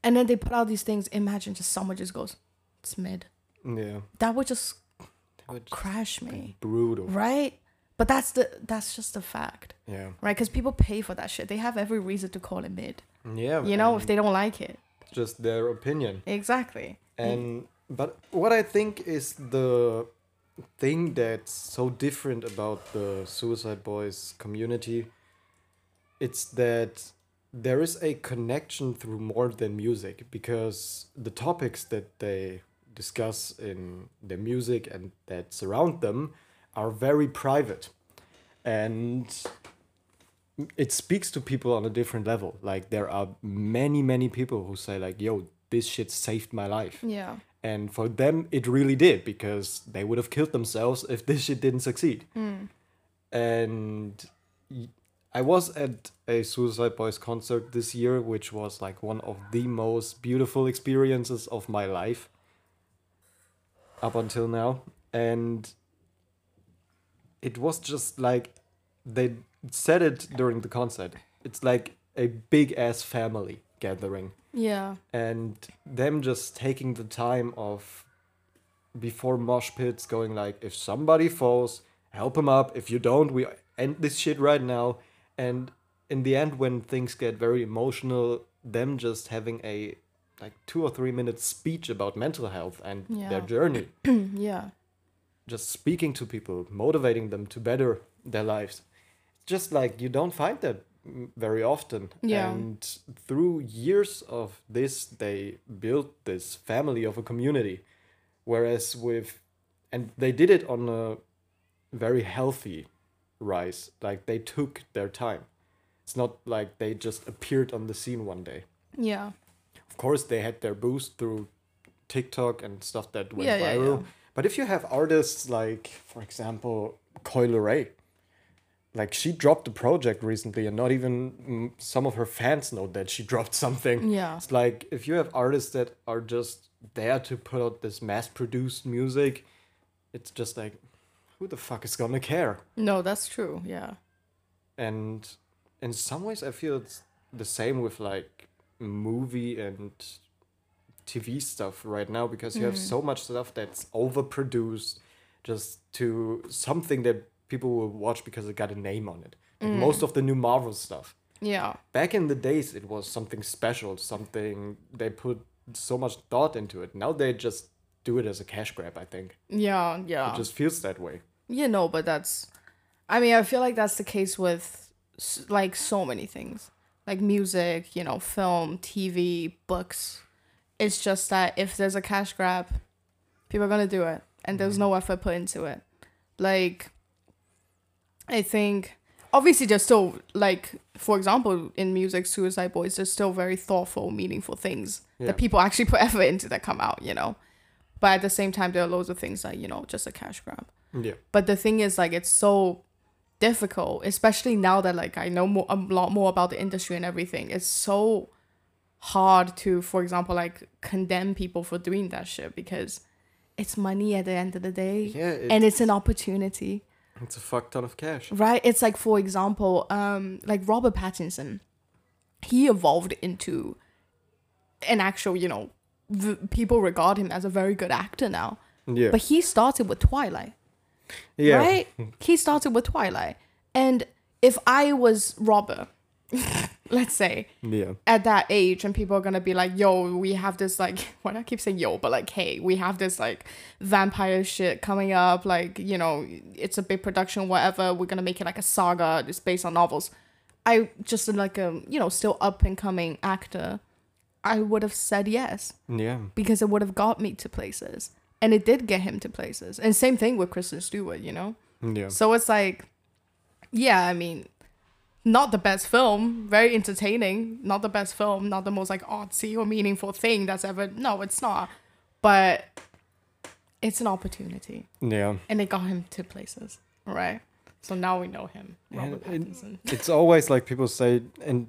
And then they put out these things. Imagine just someone just goes, it's mid. Yeah. That would just That would just crash me, brutal. right? But that's the that's just a fact, Yeah. right? Because people pay for that shit. They have every reason to call it mid. Yeah. You know, if they don't like it. just their opinion. Exactly. And but what I think is the thing that's so different about the Suicide Boys community, it's that there is a connection through more than music because the topics that they discuss in their music and that surround them are very private. And it speaks to people on a different level. Like there are many, many people who say like, "Yo, this shit saved my life," Yeah. And for them it really did because they would have killed themselves if this shit didn't succeed. Hmm. And I was at a Suicide Boys concert this year, which was like one of the most beautiful experiences of my life up until now, and it was just like they said it during the concert. It's like a big ass family gathering Yeah. and them just taking the time of before mosh pits going like if somebody falls help him up. If you don't we end this shit right now. And in the end when things get very emotional them just having a like two or three minutes speech about mental health and their journey. Yeah. just speaking to people motivating them to better their lives. Just like you don't find that very often Yeah. and through years of this they built this family of a community whereas with and they did it on a very healthy rise like they took their time it's not like they just appeared on the scene one day Yeah. of course they had their boost through TikTok and stuff that went Yeah, yeah, viral. yeah. But if you have artists like, for example, Coi Leray, like she dropped a project recently, and not even mm, some of her fans know that she dropped something. Yeah. It's like if you have artists that are just there to put out this mass-produced music, it's just like, who the fuck is gonna care? No, that's true. Yeah. and in some ways i feel it's the same with like movie and tv stuff right now because you have so much stuff that's overproduced just to something that people will watch because it got a name on it like mm. most of the new marvel stuff Yeah. back in the days it was something special something they put so much thought into it now they just do it as a cash grab i think Yeah. Yeah. it just feels that way Yeah, no, but that's. I mean, I feel like that's the case with like so many things, like music, you know, film, TV, books. It's just that if there's a cash grab, people are gonna do it, and there's mm-hmm. no effort put into it. Like, I think obviously there's still like, for example, in music, Suicide Boys, there's still very thoughtful, meaningful things Yeah. that people actually put effort into that come out, you know. But at the same time, there are loads of things that you know just a cash grab. yeah But the thing is, like, it's so difficult, especially now that like I know more a lot more about the industry and everything. It's so hard to, for example, like condemn people for doing that shit because it's money at the end of the day, yeah it, and it's an opportunity, it's a fuck ton of cash right? It's like, for example, um, like Robert Pattinson, he evolved into an actual, you know, v- people regard him as a very good actor now. yeah But he started with Twilight. yeah Right? He started with Twilight. And if I was Robert, let's say, yeah at that age, and people are gonna be like, yo, we have this like why do I keep saying yo, but like, hey, we have this like vampire shit coming up, like, you know, it's a big production, whatever, we're gonna make it like a saga, it's based on novels. I just like a you know, still up and coming actor, I would have said yes yeah because it would have got me to places. And it did get him to places. And same thing with Kristen Stewart, you know? yeah So it's like, yeah, I mean, not the best film, very entertaining, not the best film, not the most like artsy or meaningful thing that's ever. No, it's not. But it's an opportunity, yeah and it got him to places, right? So now we know him, Robert And it- Pattinson. it's always like people say and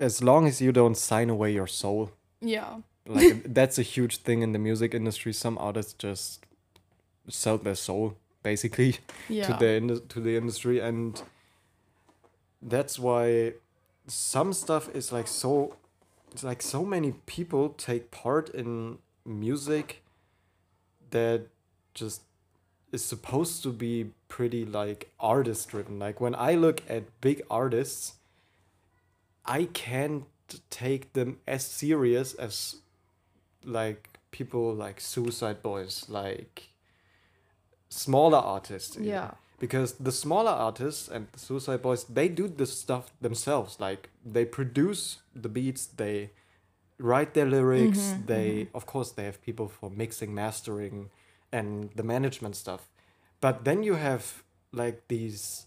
as long as you don't sign away your soul Yeah, like that's a huge thing in the music industry some artists just sell their soul basically yeah, to the to the industry and that's why some stuff is like so it's like so many people take part in music that just is supposed to be pretty like artist driven like when i look at big artists i can't take them as serious as like people like suicide boys like smaller artists yeah, because the smaller artists and the suicide boys they do this stuff themselves like they produce the beats they write their lyrics mm-hmm, they mm-hmm. of course they have people for mixing mastering and the management stuff but then you have like these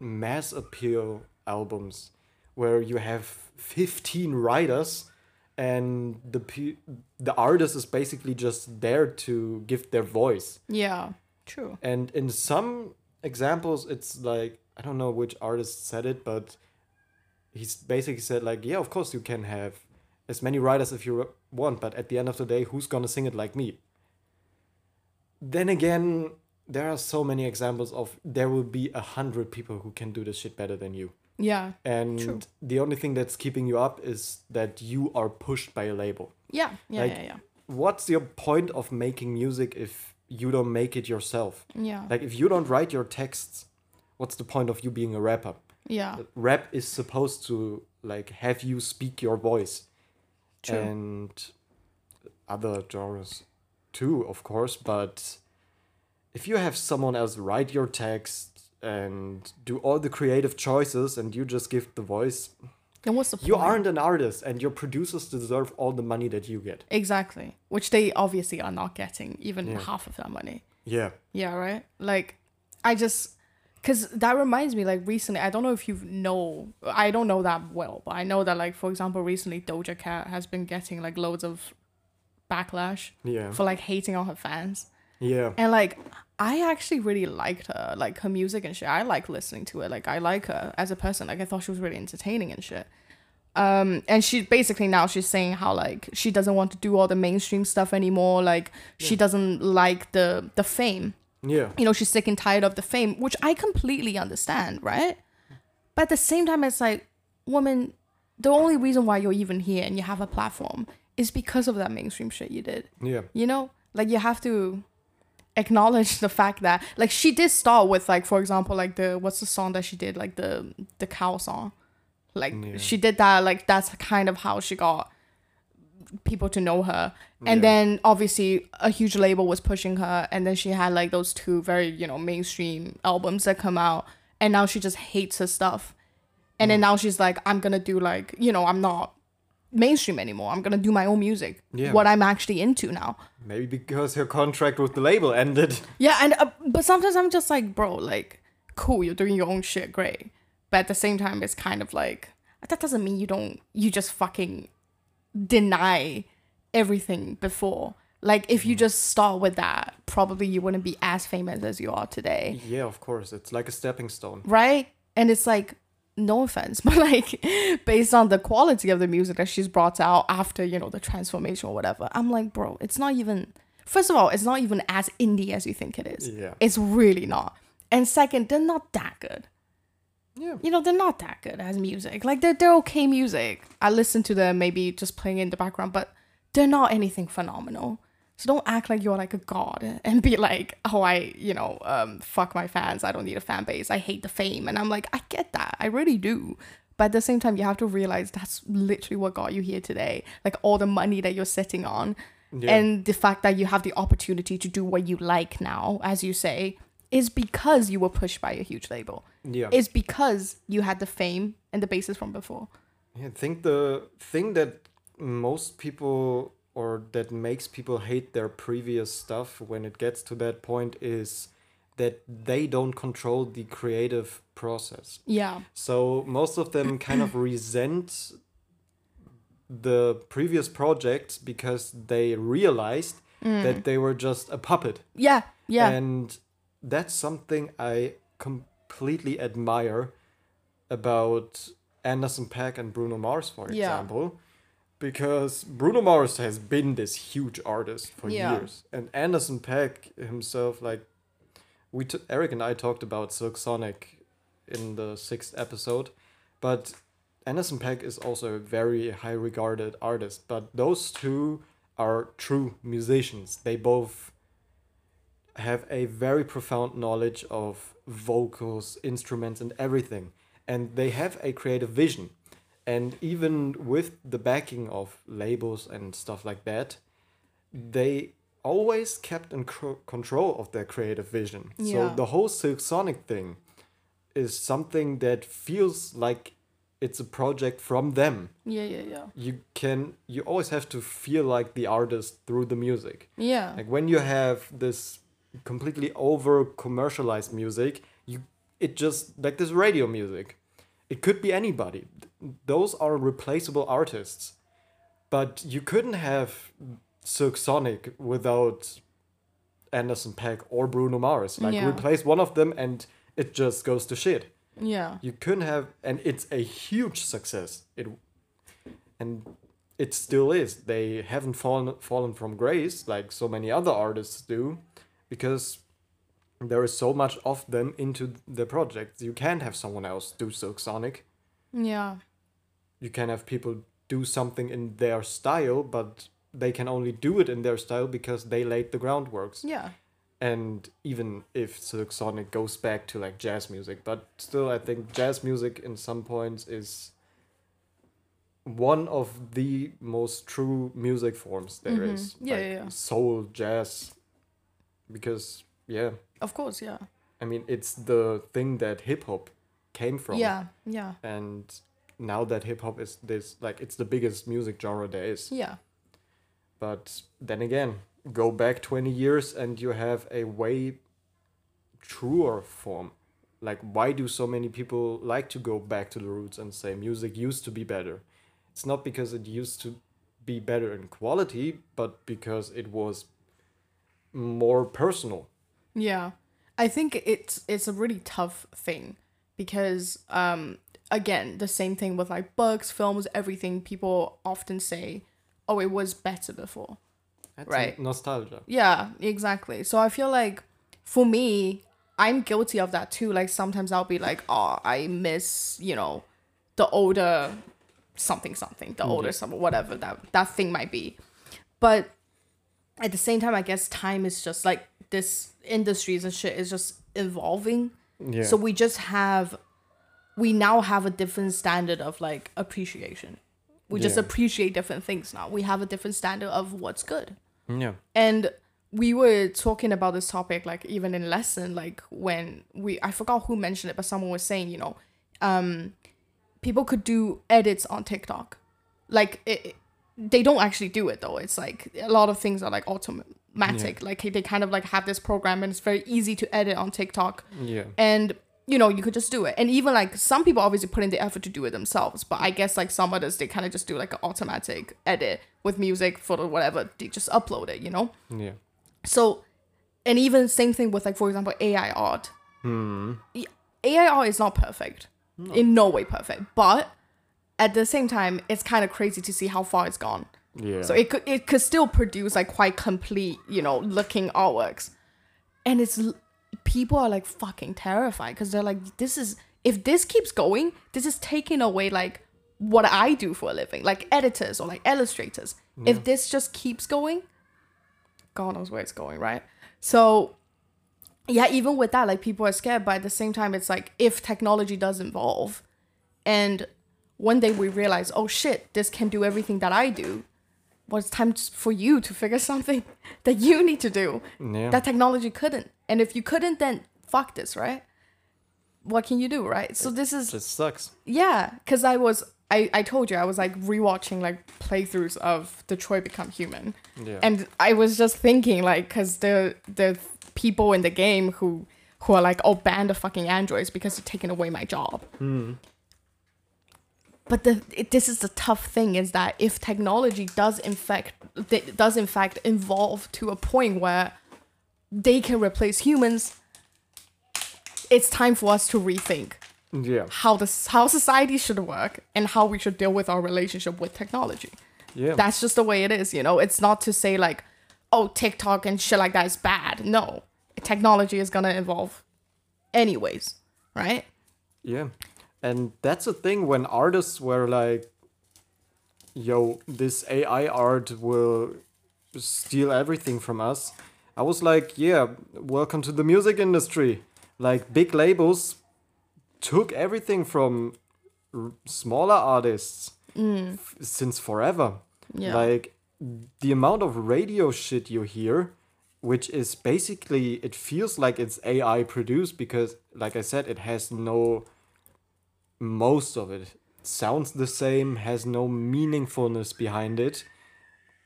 mass appeal albums where you have 15 writers and the pe- the artist is basically just there to give their voice yeah. True. and in some examples, it's like I don't know which artist said it, but he's basically said like, yeah, of course you can have as many writers if you want, but at the end of the day, who's gonna sing it like me? Then again, there are so many examples of there will be a hundred people who can do this shit better than you, Yeah, and True. the only thing that's keeping you up is that you are pushed by a label. yeah, yeah, Like- yeah, yeah, What's your point of making music if you don't make it yourself? yeah, Like if you don't write your texts, what's the point of you being a rapper? yeah, Rap is supposed to like have you speak your voice. True. and other genres too, of course. But if you have someone else write your text and do all the creative choices, and you just give the voice, Then what's the point? you aren't an artist, and your producers deserve all the money that you get. exactly, which they obviously are not getting even Yeah. half of that money. Yeah, Yeah, right. Like, I just, cause that reminds me. Like recently, I don't know if you know. I don't know that well, but I know that like for example, recently Doja Cat has been getting like loads of backlash yeah, for like hating on her fans, yeah, and like I actually really liked her, like her music and shit. I like listening to it. Like I like her as a person. Like I thought she was really entertaining and shit. Um, and she basically now she's saying how like she doesn't want to do all the mainstream stuff anymore. Like she doesn't like the the fame. Yeah, you know, she's sick and tired of the fame, which I completely understand, right? But at the same time, it's like, woman, the only reason why you're even here and you have a platform is because of that mainstream shit you did. yeah, You know, like you have to acknowledge the fact that, like, she did start with, like, for example, like the what's the song that she did, like the the cow song, like Yeah. she did that, like that's kind of how she got people to know her and Yeah. then obviously a huge label was pushing her and then she had like those two very you know mainstream albums that come out and now she just hates her stuff and Mm. then now she's like i'm gonna do like you know i'm not mainstream anymore i'm gonna do my own music Yeah. what i'm actually into now maybe because her contract with the label ended. yeah and uh, but sometimes i'm just like bro like cool you're doing your own shit great but at the same time it's kind of like that doesn't mean you don't you just fucking deny everything before. Like if you mm. just start with that probably you wouldn't be as famous as you are today. Yeah, of course, it's like a stepping stone. right? And it's like no offense but like based on the quality of the music that she's brought out after you know the transformation or whatever i'm like bro it's not even first of all it's not even as indie as you think it is. Yeah. it's really not. And second they're not that good Yeah, you know they're not that good as music. Like they're, they're okay music. I listen to them maybe just playing in the background but they're not anything phenomenal. So don't act like you're like a god and be like oh i you know um fuck my fans. I don't need a fan base. I hate the fame. And i'm like i get that. I really do. But at the same time you have to realize that's literally what got you here today. Like all the money that you're sitting on Yeah. and the fact that you have the opportunity to do what you like now as you say is because you were pushed by a huge label yeah. is because you had the fame and the basis from before. I think the thing that most people or that makes people hate their previous stuff when it gets to that point is that they don't control the creative process. Yeah. So most of them kind of resent the previous projects because they realized mm. that they were just a puppet. Yeah. Yeah. And that's something I completely admire about Anderson Paak and Bruno Mars, for Yeah. example. Because Bruno Mars has been this huge artist for Yeah. years. And Anderson Paak himself, like, we t- Eric and I talked about Silk Sonic in the sixth episode. But Anderson Paak is also a very high regarded artist. But those two are true musicians. They both have a very profound knowledge of vocals, instruments, and everything. And they have a creative vision. And even with the backing of labels and stuff like that, they always kept in cr- control of their creative vision. Yeah. So the whole Silk Sonic thing is something that feels like it's a project from them. yeah. Yeah. Yeah. You can you always have to feel like the artist through the music. Yeah. Like when you have this completely over commercialized music, you it just like this radio music. It could be anybody. Those are replaceable artists. But you couldn't have Silk Sonic without Anderson Paak or Bruno Mars. Like Yeah. replace one of them and it just goes to shit. Yeah. You couldn't have and it's a huge success. It and it still is. They haven't fallen fallen from grace like so many other artists do, because there is so much of them into the project. You can't have someone else do Silk Sonic. Yeah. You can have people do something in their style, but they can only do it in their style because they laid the groundworks. Yeah. And even if Silk Sonic goes back to like jazz music, but still, I think jazz music in some points is one of the most true music forms there is. Mm-hmm. Yeah, like yeah, yeah. Soul, jazz. Because yeah, Of course, yeah. I mean it's the thing that hip hop came from. Yeah, yeah, And now that hip hop is this like it's the biggest music genre there is. yeah. But then again, go back 20 years and you have a way truer form. Like, why do so many people like to go back to the roots and say music used to be better? It's not because it used to be better in quality, but because it was more personal. Yeah. I think it's it's a really tough thing because um again, the same thing with like books, films, everything people often say, "Oh, it was better before." That's Right. nostalgia. Yeah, exactly. So I feel like for me, I'm guilty of that too. Like sometimes I'll be like, "Oh, I miss, you know, the older something something, the older something, whatever that that thing might be." But at the same time, I guess time is just like this industries and shit is just evolving. Yeah. So we just have we now have a different standard of like appreciation. We just Yeah. appreciate different things now. We have a different standard of what's good. yeah. And we were talking about this topic like even in lesson like when we I forgot who mentioned it but someone was saying, you know, um people could do edits on TikTok. Like it, it- they don't actually do it though. It's like a lot of things are like automatic. Like they kind of like have this program and it's very easy to edit on TikTok Yeah. and you know you could just do it and even like some people obviously put in the effort to do it themselves but i guess like some others they kind of just do like an automatic edit with music photo whatever they just upload it you know Yeah. so and even same thing with like for example ai art Hmm. Y- ai art is not perfect in no way perfect but at the same time it's kind of crazy to see how far it's gone Yeah. so it could it could still produce like quite complete, you know, looking artworks. And it's people are like fucking terrified because they're like, this is if this keeps going, this is taking away like what I do for a living, like editors or like illustrators. If this just keeps going, God knows where it's going, right? So yeah, even with that, like people are scared, but at the same time, it's like if technology does evolve and one day we realize, oh shit, this can do everything that I do. Well, it's time for you to figure something that you need to do Yeah. that technology couldn't. And if you couldn't, then fuck this, right? What can you do, right? So this is just sucks. yeah, because I was I I told you I was like rewatching like playthroughs of Detroit Become Human, Yeah. and I was just thinking like because the the people in the game who who are like oh ban the fucking androids because you're taking away my job. Hmm. But the it, this is the tough thing is that if technology does in fact does in fact evolve to a point where they can replace humans, it's time for us to rethink yeah. how this how society should work and how we should deal with our relationship with technology. Yeah. That's just the way it is, you know. It's not to say like, oh, TikTok and shit like that is bad. No, technology is gonna evolve, anyways, right? Yeah. And that's the thing when artists were like, yo, this AI art will steal everything from us. I was like, yeah, welcome to the music industry. Like, big labels took everything from r- smaller artists mm. f- since forever. Yeah. Like, the amount of radio shit you hear, which is basically, it feels like it's AI produced because, like I said, it has no most of it sounds the same, has no meaningfulness behind it.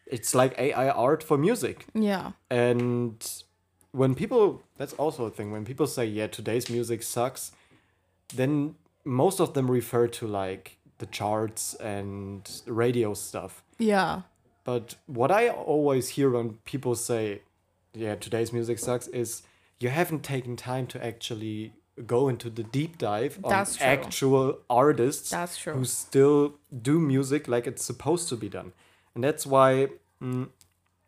It's like AI art for music. Yeah, And when people, that's also a thing, when people say, yeah, today's music sucks, then most of them refer to like the charts and radio stuff. yeah, But what I always hear when people say, yeah, today's music sucks, is you haven't taken time to actually go into the deep dive on That's true. actual artists That's true. who still do music like it's supposed to be done. And that's why mm,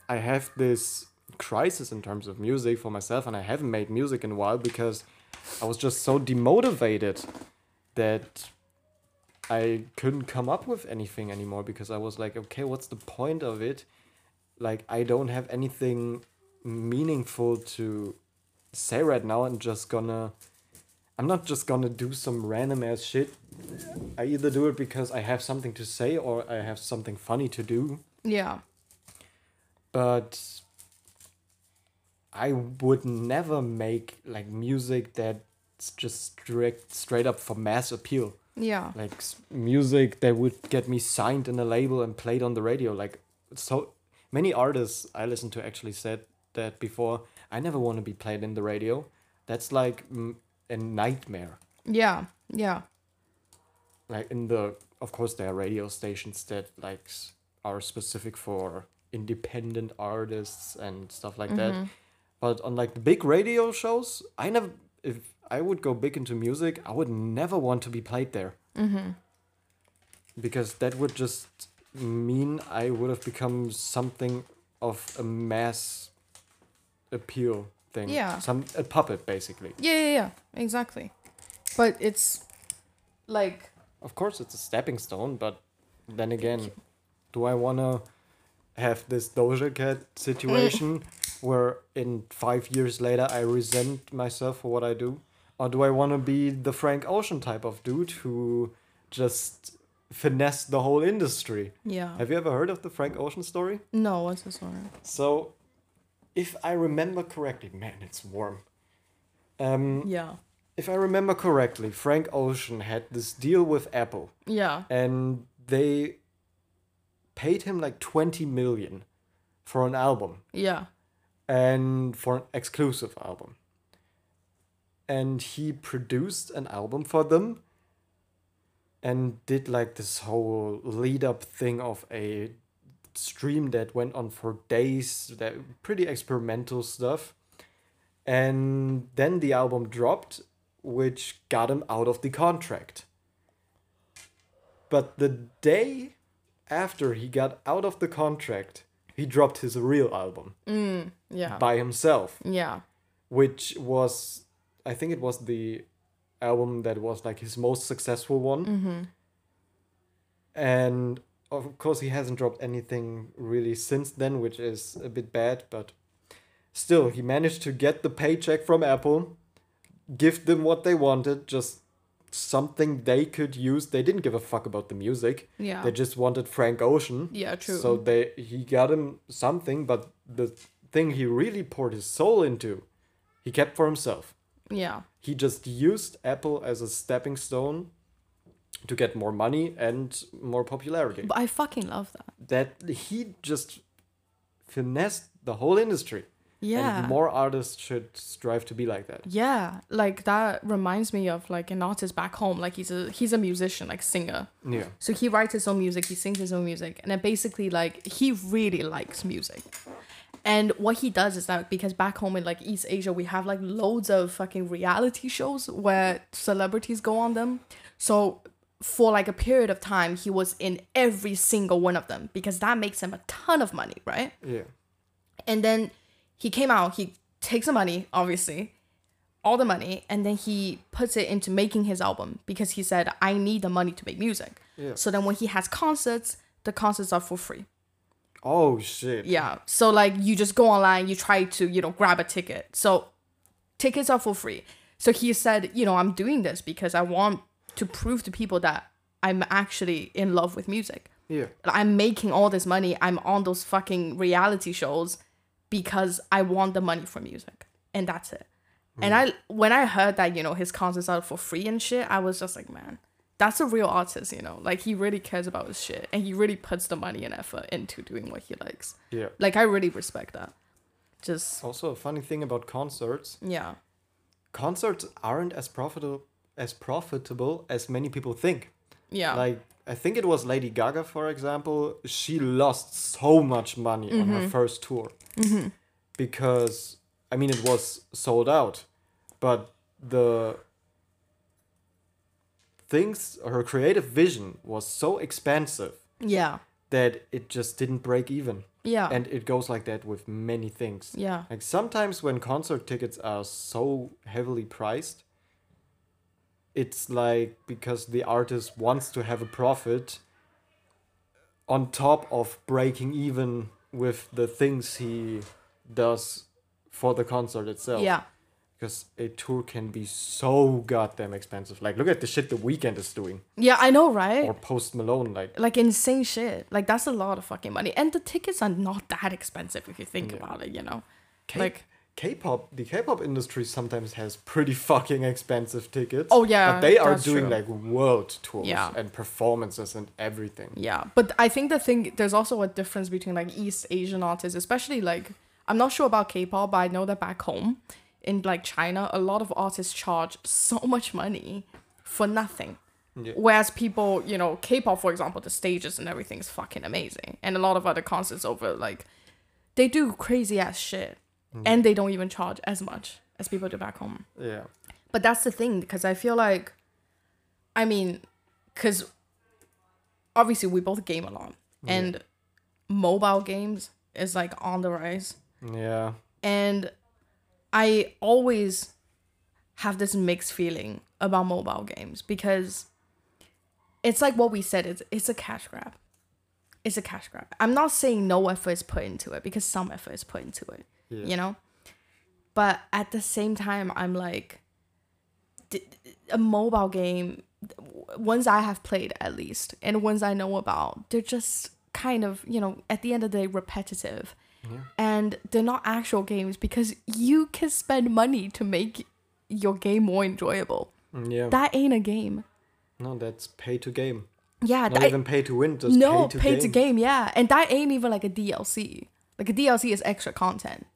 I have this crisis in terms of music for myself, and I haven't made music in a while because I was just so demotivated that I couldn't come up with anything anymore because I was like, okay, what's the point of it? Like, I don't have anything meaningful to say right now. I'm just gonna, I'm not just gonna do some random ass shit I either do it because I have something to say or I have something funny to do. Yeah. But I would never make like music that's just straight straight up for mass appeal. Yeah. Like music that would get me signed in a label and played on the radio. Like so many artists I listened to actually said that before. I never want to be played in the radio. That's like a nightmare. Yeah. Yeah. like in the of course there are radio stations that like are specific for independent artists and stuff like that mm-hmm. but on like the big radio shows i never if i would go big into music i would never want to be played there mm-hmm. because that would just mean i would have become something of a mass appeal thing Yeah. some a puppet basically Yeah, yeah, yeah, exactly. But it's like Of course, it's a stepping stone, but then again, do I want to have this Doja Cat situation where in five years later I resent myself for what I do? Or do I want to be the Frank Ocean type of dude who just finesse the whole industry? yeah. Have you ever heard of the Frank Ocean story? No, what's this one? So, if I remember correctly, man, it's warm. Um, Yeah. if I remember correctly, Frank Ocean had this deal with Apple. Yeah. and they paid him like 20 million for an album Yeah. and for an exclusive album and he produced an album for them and did like this whole lead up thing of a stream that went on for days that pretty experimental stuff and then the album dropped which got him out of the contract but the day after he got out of the contract he dropped his real album mm, Yeah. by himself Yeah. which was I think it was the album that was like his most successful one. Mm-hmm. And of course he hasn't dropped anything really since then, which is a bit bad, but still he managed to get the paycheck from Apple, give them what they wanted, just something they could use. They didn't give a fuck about the music. Yeah. They just wanted Frank Ocean. Yeah, true. So they he got him something, but the thing he really poured his soul into, he kept for himself. Yeah. He just used Apple as a stepping stone to get more money and more popularity. But I fucking love that. That he just finessed the whole industry. Yeah. And more artists should strive to be like that. Yeah, like that reminds me of like an artist back home. Like he's a he's a musician, like singer. Yeah. So he writes his own music, he sings his own music, and then basically like he really likes music. And what he does is that because back home in like East Asia, we have like loads of fucking reality shows where celebrities go on them. So for like a period of time, he was in every single one of them because that makes him a ton of money, right? Yeah. And then he came out, he takes the money, obviously, all the money, and then he puts it into making his album because he said, I need the money to make music. Yeah. So then when he has concerts, the concerts are for free. Oh shit. Yeah. So like you just go online, you try to, you know, grab a ticket. So tickets are for free. So he said, you know, I'm doing this because I want to prove to people that I'm actually in love with music. Yeah. I'm making all this money. I'm on those fucking reality shows because I want the money for music. And that's it. And mm. I when I heard that, you know, his concerts are for free and shit, I was just like, man, that's a real artist, you know. Like he really cares about his shit and he really puts the money and effort into doing what he likes. Yeah. Like I really respect that. Just Also a funny thing about concerts. yeah. Concerts aren't as profitable as profitable as many people think. Yeah. Like I think it was Lady Gaga, for example. She lost so much money on her mm-hmm. first tour mm-hmm. because I mean it was sold out, but the things her creative vision was so expansive yeah. that it just didn't break even. Yeah. And it goes like that with many things. yeah. Like sometimes when concert tickets are so heavily priced, it's like because the artist wants to have a profit on top of breaking even with the things he does for the concert itself. Yeah. because a tour can be so goddamn expensive. Like, look at the shit the Weeknd is doing, Yeah, I know, right? or Post Malone. Like, like insane shit. Like that's a lot of fucking money, and the tickets are not that expensive if you think Yeah. about it. You know, like K-pop, the K-pop industry sometimes has pretty fucking expensive tickets. Oh, yeah, but they are doing true. like world tours Yeah. and performances and everything. yeah. But I think the thing there's also a difference between like East Asian artists, especially like I'm not sure about K-pop, but I know that back home in like China, a lot of artists charge so much money for nothing. Yeah. Whereas people, you know, K-pop, for example, the stages and everything is fucking amazing, and a lot of other concerts over like they do crazy ass shit, Mm-hmm. and they don't even charge as much as people do back home. Yeah, But that's the thing because I feel like, I mean, because obviously we both game a lot, and mobile games is like on the rise, yeah, and I always have this mixed feeling about mobile games because it's like what we said it's it's a cash grab. It's a cash grab. I'm not saying no effort is put into it because some effort is put into it yeah. you know but at the same time i'm like a mobile game ones i have played at least and ones i know about they're just kind of you know at the end of the day repetitive Yeah. and they're not actual games because you can spend money to make your game more enjoyable Mm, yeah. that ain't a game no, that's pay to game. yeah Not that, even pay to win, just no pay to pay game. to game yeah and that ain't even like a dlc like a dlc is extra content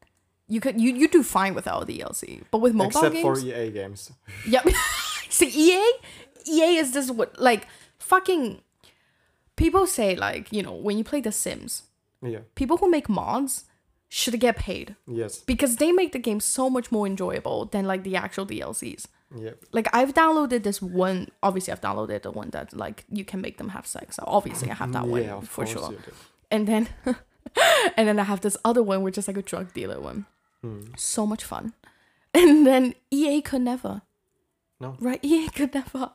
you could you, you do fine without the dlc but with mobile Except games for EA games. Yep. See, EA, EA is just what like fucking. People say like you know when you play The Sims, Yeah. people who make mods should get paid Yes. because they make the game so much more enjoyable than like the actual DLCs. Yeah. Like I've downloaded this one. Obviously, I've downloaded the one that like you can make them have sex. So obviously, I have that yeah, one for sure. And then, and then I have this other one which is like a drug dealer one. Hmm. So much fun. And then EA could never. No. Right? EA could never.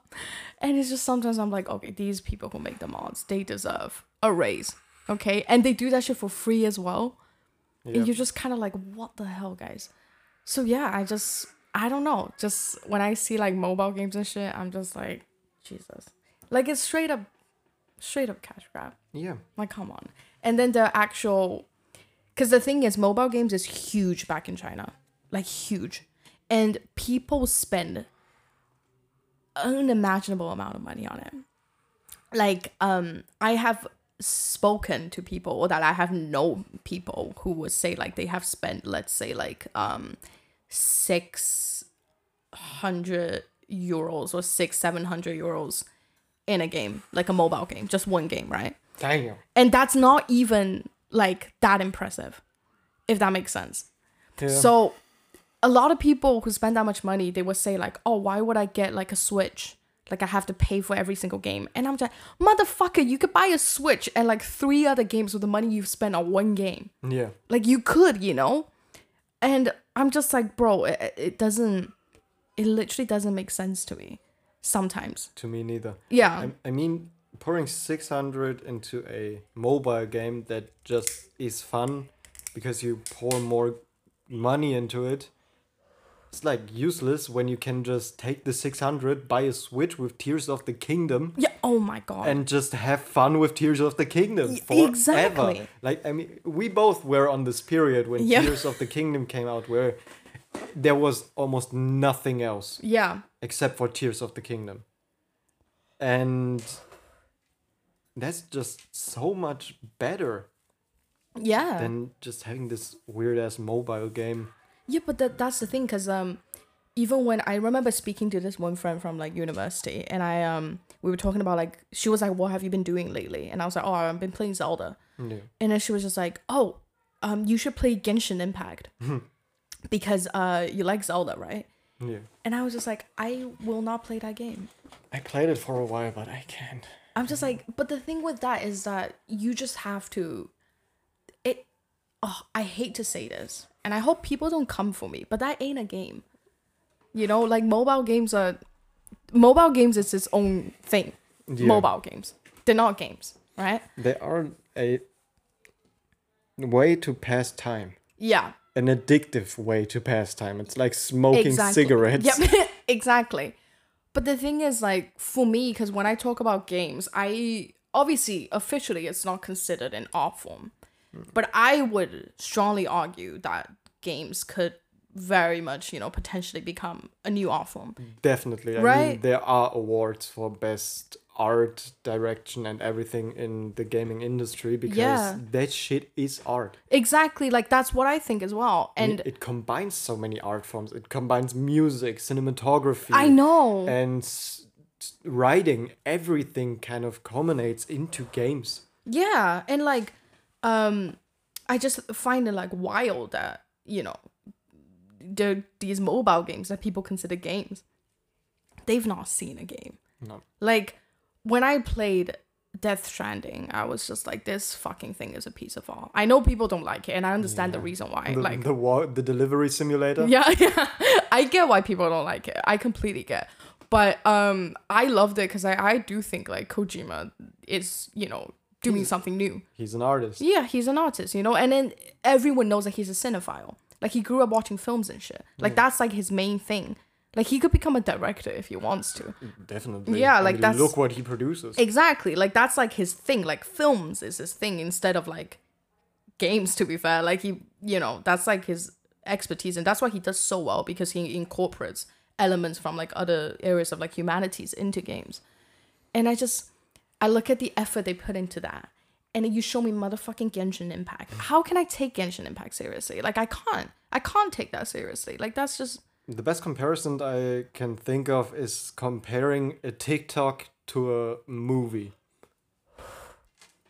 And it's just sometimes I'm like, okay, these people who make the mods, they deserve a raise. Okay? And they do that shit for free as well. Yeah. And you're just kind of like, what the hell, guys? So yeah, I just, I don't know. Just when I see like mobile games and shit, I'm just like, Jesus. Like it's straight up, straight up cash grab. yeah. Like, come on. And then the actual, because the thing is, mobile games is huge back in China, like huge, and people spend unimaginable amount of money on it. Like, um, I have spoken to people, or that I have known people who would say like they have spent, let's say, like um, six hundred euros or six seven hundred euros in a game, like a mobile game, just one game, right? Damn. and that's not even like that impressive if that makes sense. Yeah. so a lot of people who spend that much money they would say like oh why would i get like a switch? Like i have to pay for every single game. And i'm just like motherfucker you could buy a switch and like three other games with the money you've spent on one game. Yeah. like you could you know? And i'm just like bro it, it doesn't it literally doesn't make sense to me sometimes. To me neither. yeah. I, I mean, pouring 600 into a mobile game that just is fun because you pour more money into it. It's like useless when you can just take the 600, buy a Switch with Tears of the Kingdom, yeah oh my god and just have fun with Tears of the Kingdom forever. exactly. Like, I mean, we both were on this period when Yeah. Tears of the Kingdom came out where there was almost nothing else yeah except for Tears of the Kingdom. And that's just so much better yeah than just having this weird ass mobile game. Yeah, but that that's the thing, cause um, even when I remember speaking to this one friend from like university, and I um, we were talking about like she was like, "What have you been doing lately?" And I was like, "Oh, I've been playing Zelda," Yeah. and then she was just like, "Oh, um, you should play Genshin Impact because uh, you like Zelda, right?" Yeah. And I was just like, "I will not play that game." I played it for a while, but I can't. I'm just like, but the thing with that is that you just have to. It, oh, I hate to say this, and I hope people don't come for me, but that ain't a game. You know, like mobile games are, mobile games is its own thing. Yeah. Mobile games, they're not games, right? They are a way to pass time. Yeah, an addictive way to pass time. It's like smoking exactly. cigarettes. Yep, exactly. But the thing is, like, for me, because when I talk about games, I obviously officially it's not considered an art form, but I would strongly argue that games could very much, you know, potentially become a new art form. Definitely. I mean, Right. there are awards for best art direction and everything in the gaming industry because Yeah. that shit is art. Exactly, like that's what I think as well. And And it combines so many art forms. It combines music, cinematography. I know. And writing. Everything kind of culminates into games. Yeah, and like um I just find it like wild that, you know, the these mobile games that people consider games, they've not seen a game. No. Like when I played Death Stranding, I was just like, this fucking thing is a piece of art. I know people don't like it, and I understand the reason why. The, like the, wa- the delivery simulator. yeah, yeah. I get why people don't like it. I completely get. But um I loved it because I, I do think like Kojima is, you know, doing something new. He's an artist. Yeah, he's an artist, you know, and then everyone knows that he's a cinephile. Like he grew up watching films and shit. Like that's like his main thing. Like he could become a director if he wants to. Definitely. Yeah, I like mean, that's- Look what he produces. Exactly. Like that's like his thing. Like films is his thing instead of like games to be fair. Like he, you know, that's like his expertise and that's why he does so well because he incorporates elements from like other areas of like humanities into games. And I just I look at the effort they put into that. And you show me motherfucking Genshin Impact. How can I take Genshin Impact seriously? Like I can't. I can't take that seriously. Like that's just The best comparison I can think of is comparing a TikTok to a movie.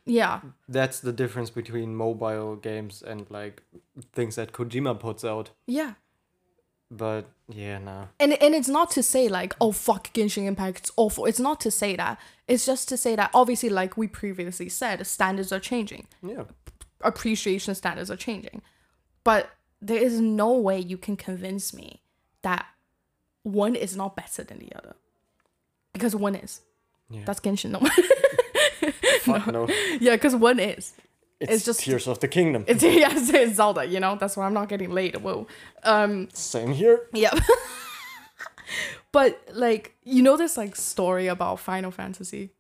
yeah. That's the difference between mobile games and like things that Kojima puts out. Yeah. But yeah, nah. And and it's not to say like, oh fuck Genshin Impact, it's awful. It's not to say that. It's just to say that obviously, like we previously said, standards are changing. Yeah. Appreciation standards are changing. But there is no way you can convince me that one is not better than the other. Because one is. Yeah. That's Genshin. No. Fuck no. yeah, because one is. It's, just- Tears of the Kingdom. It's yes, it's Zelda, you know? That's why I'm not getting laid. Whoa. Um Same here. Yep. but like you know this like story about Final Fantasy.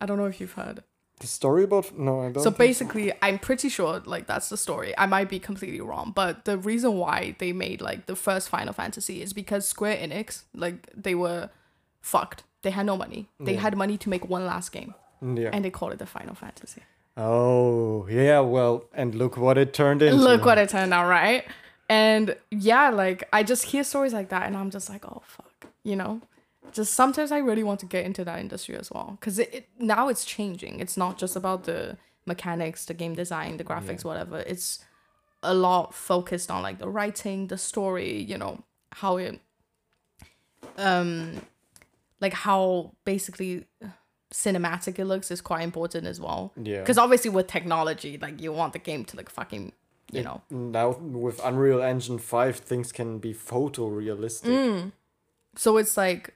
I don't know if you've heard. The story about no, I don't. So basically, I'm pretty sure like that's the story. I might be completely wrong, but the reason why they made like the first Final Fantasy is because Square Enix like they were fucked. They had no money. They Yeah. had money to make one last game, mm, Yeah. and they called it the Final Fantasy. oh yeah, well, and look what it turned into. Look what it turned out, right? And yeah, like I just hear stories like that, and I'm just like, oh fuck, you know. Just sometimes I really want to get into that industry as well, because it, it now it's changing. It's not just about the mechanics, the game design, the graphics, whatever. It's a lot focused on like the writing, the story, you know, how it, um, like how basically cinematic it looks is quite important as well. Yeah. Because obviously with technology, like you want the game to look fucking, you It- know. now with Unreal Engine 5 things can be photorealistic. Mm. So it's like,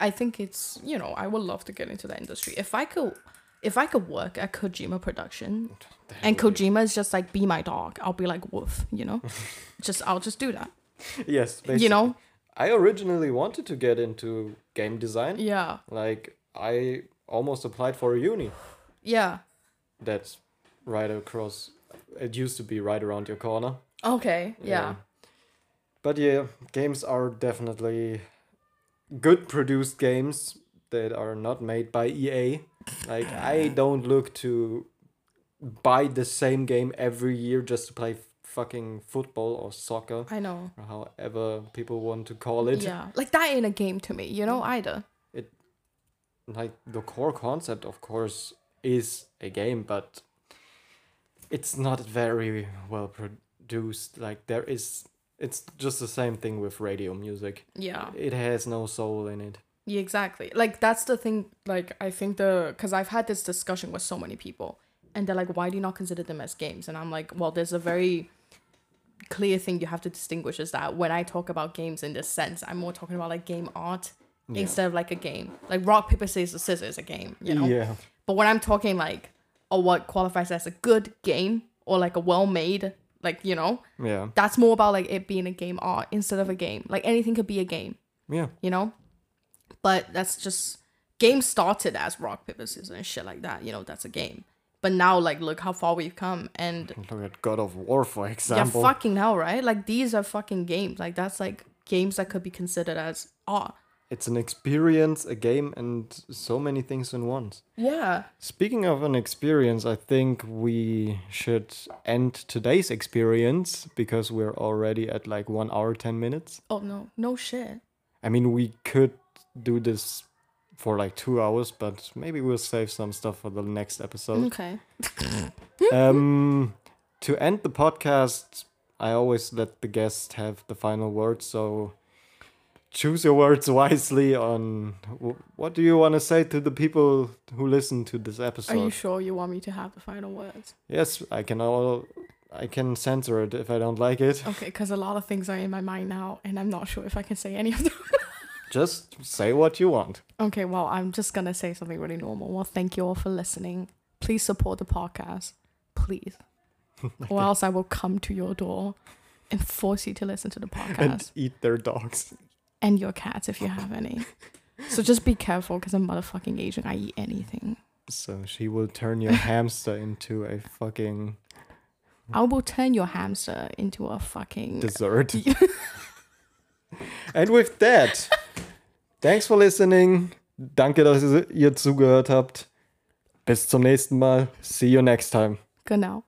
I think it's you know I would love to get into that industry if I could, if I could work at Kojima Production, and Kojima is just like be my dog. I'll be like woof, you know, just I'll just do that, Yes, basically. you know. I originally wanted to get into game design. Yeah, Like I almost applied for a uni yeah. that's right across it used to be right around your corner. Okay, yeah, But yeah, games are definitely good produced games that are not made by EA. Like I don't look to buy the same game every year just to play fucking football or soccer I know. or however people want to call it. Yeah, like that ain't a game to me, you know either. It like the core concept of course is a game, but it's not very well produced. Like there is it's just the same thing with radio music. Yeah. It has no soul in it. Yeah, exactly. Like that's the thing. Like I think the because I've had this discussion with so many people, and they're like, "Why do you not consider them as games?" And I'm like, "Well, there's a very clear thing you have to distinguish is that when I talk about games in this sense, I'm more talking about like game art Yeah. instead of like a game. Like rock paper scissors scissors is a game, you know. Yeah. But when I'm talking like, or what qualifies as a good game or like a well made Like, you know, Yeah. that's more about like it being a game art instead of a game. Like anything could be a game, Yeah. you know? But that's just games started as rock, paper, scissors and shit like that. You know, that's a game. But now like look how far we've come and Look at God of War, for example. yeah, fucking hell, right? Like these are fucking games. Like that's like games that could be considered as art. It's an experience, a game, and so many things in once. Yeah. Speaking of an experience, I think we should end today's experience because we're already at like one hour, 10 minutes. Oh no, no shit. I mean, we could do this for like two hours, but maybe we'll save some stuff for the next episode. Okay. um, to end the podcast, I always let the guest have the final word. So choose your words wisely on what do you want to say to the people who listen to this episode. Are you sure you want me to have the final words? yes, I can all. I can censor it if I don't like it. Okay, because a lot of things are in my mind now, and I'm not sure if I can say any of them. Just say what you want. okay, well, I'm just gonna say something really normal. Well, thank you all for listening. Please support the podcast, please, or else I will come to your door and force you to listen to the podcast And eat their dogs. And your cats if you have any. So just be careful, because I'm motherfucking Asian. I eat anything. So she will turn your hamster into a fucking I will turn your hamster into a fucking. dessert. and with that, thanks for listening. Danke, dass ihr zugehört habt. Bis zum nächsten Mal. See you next time. Genau.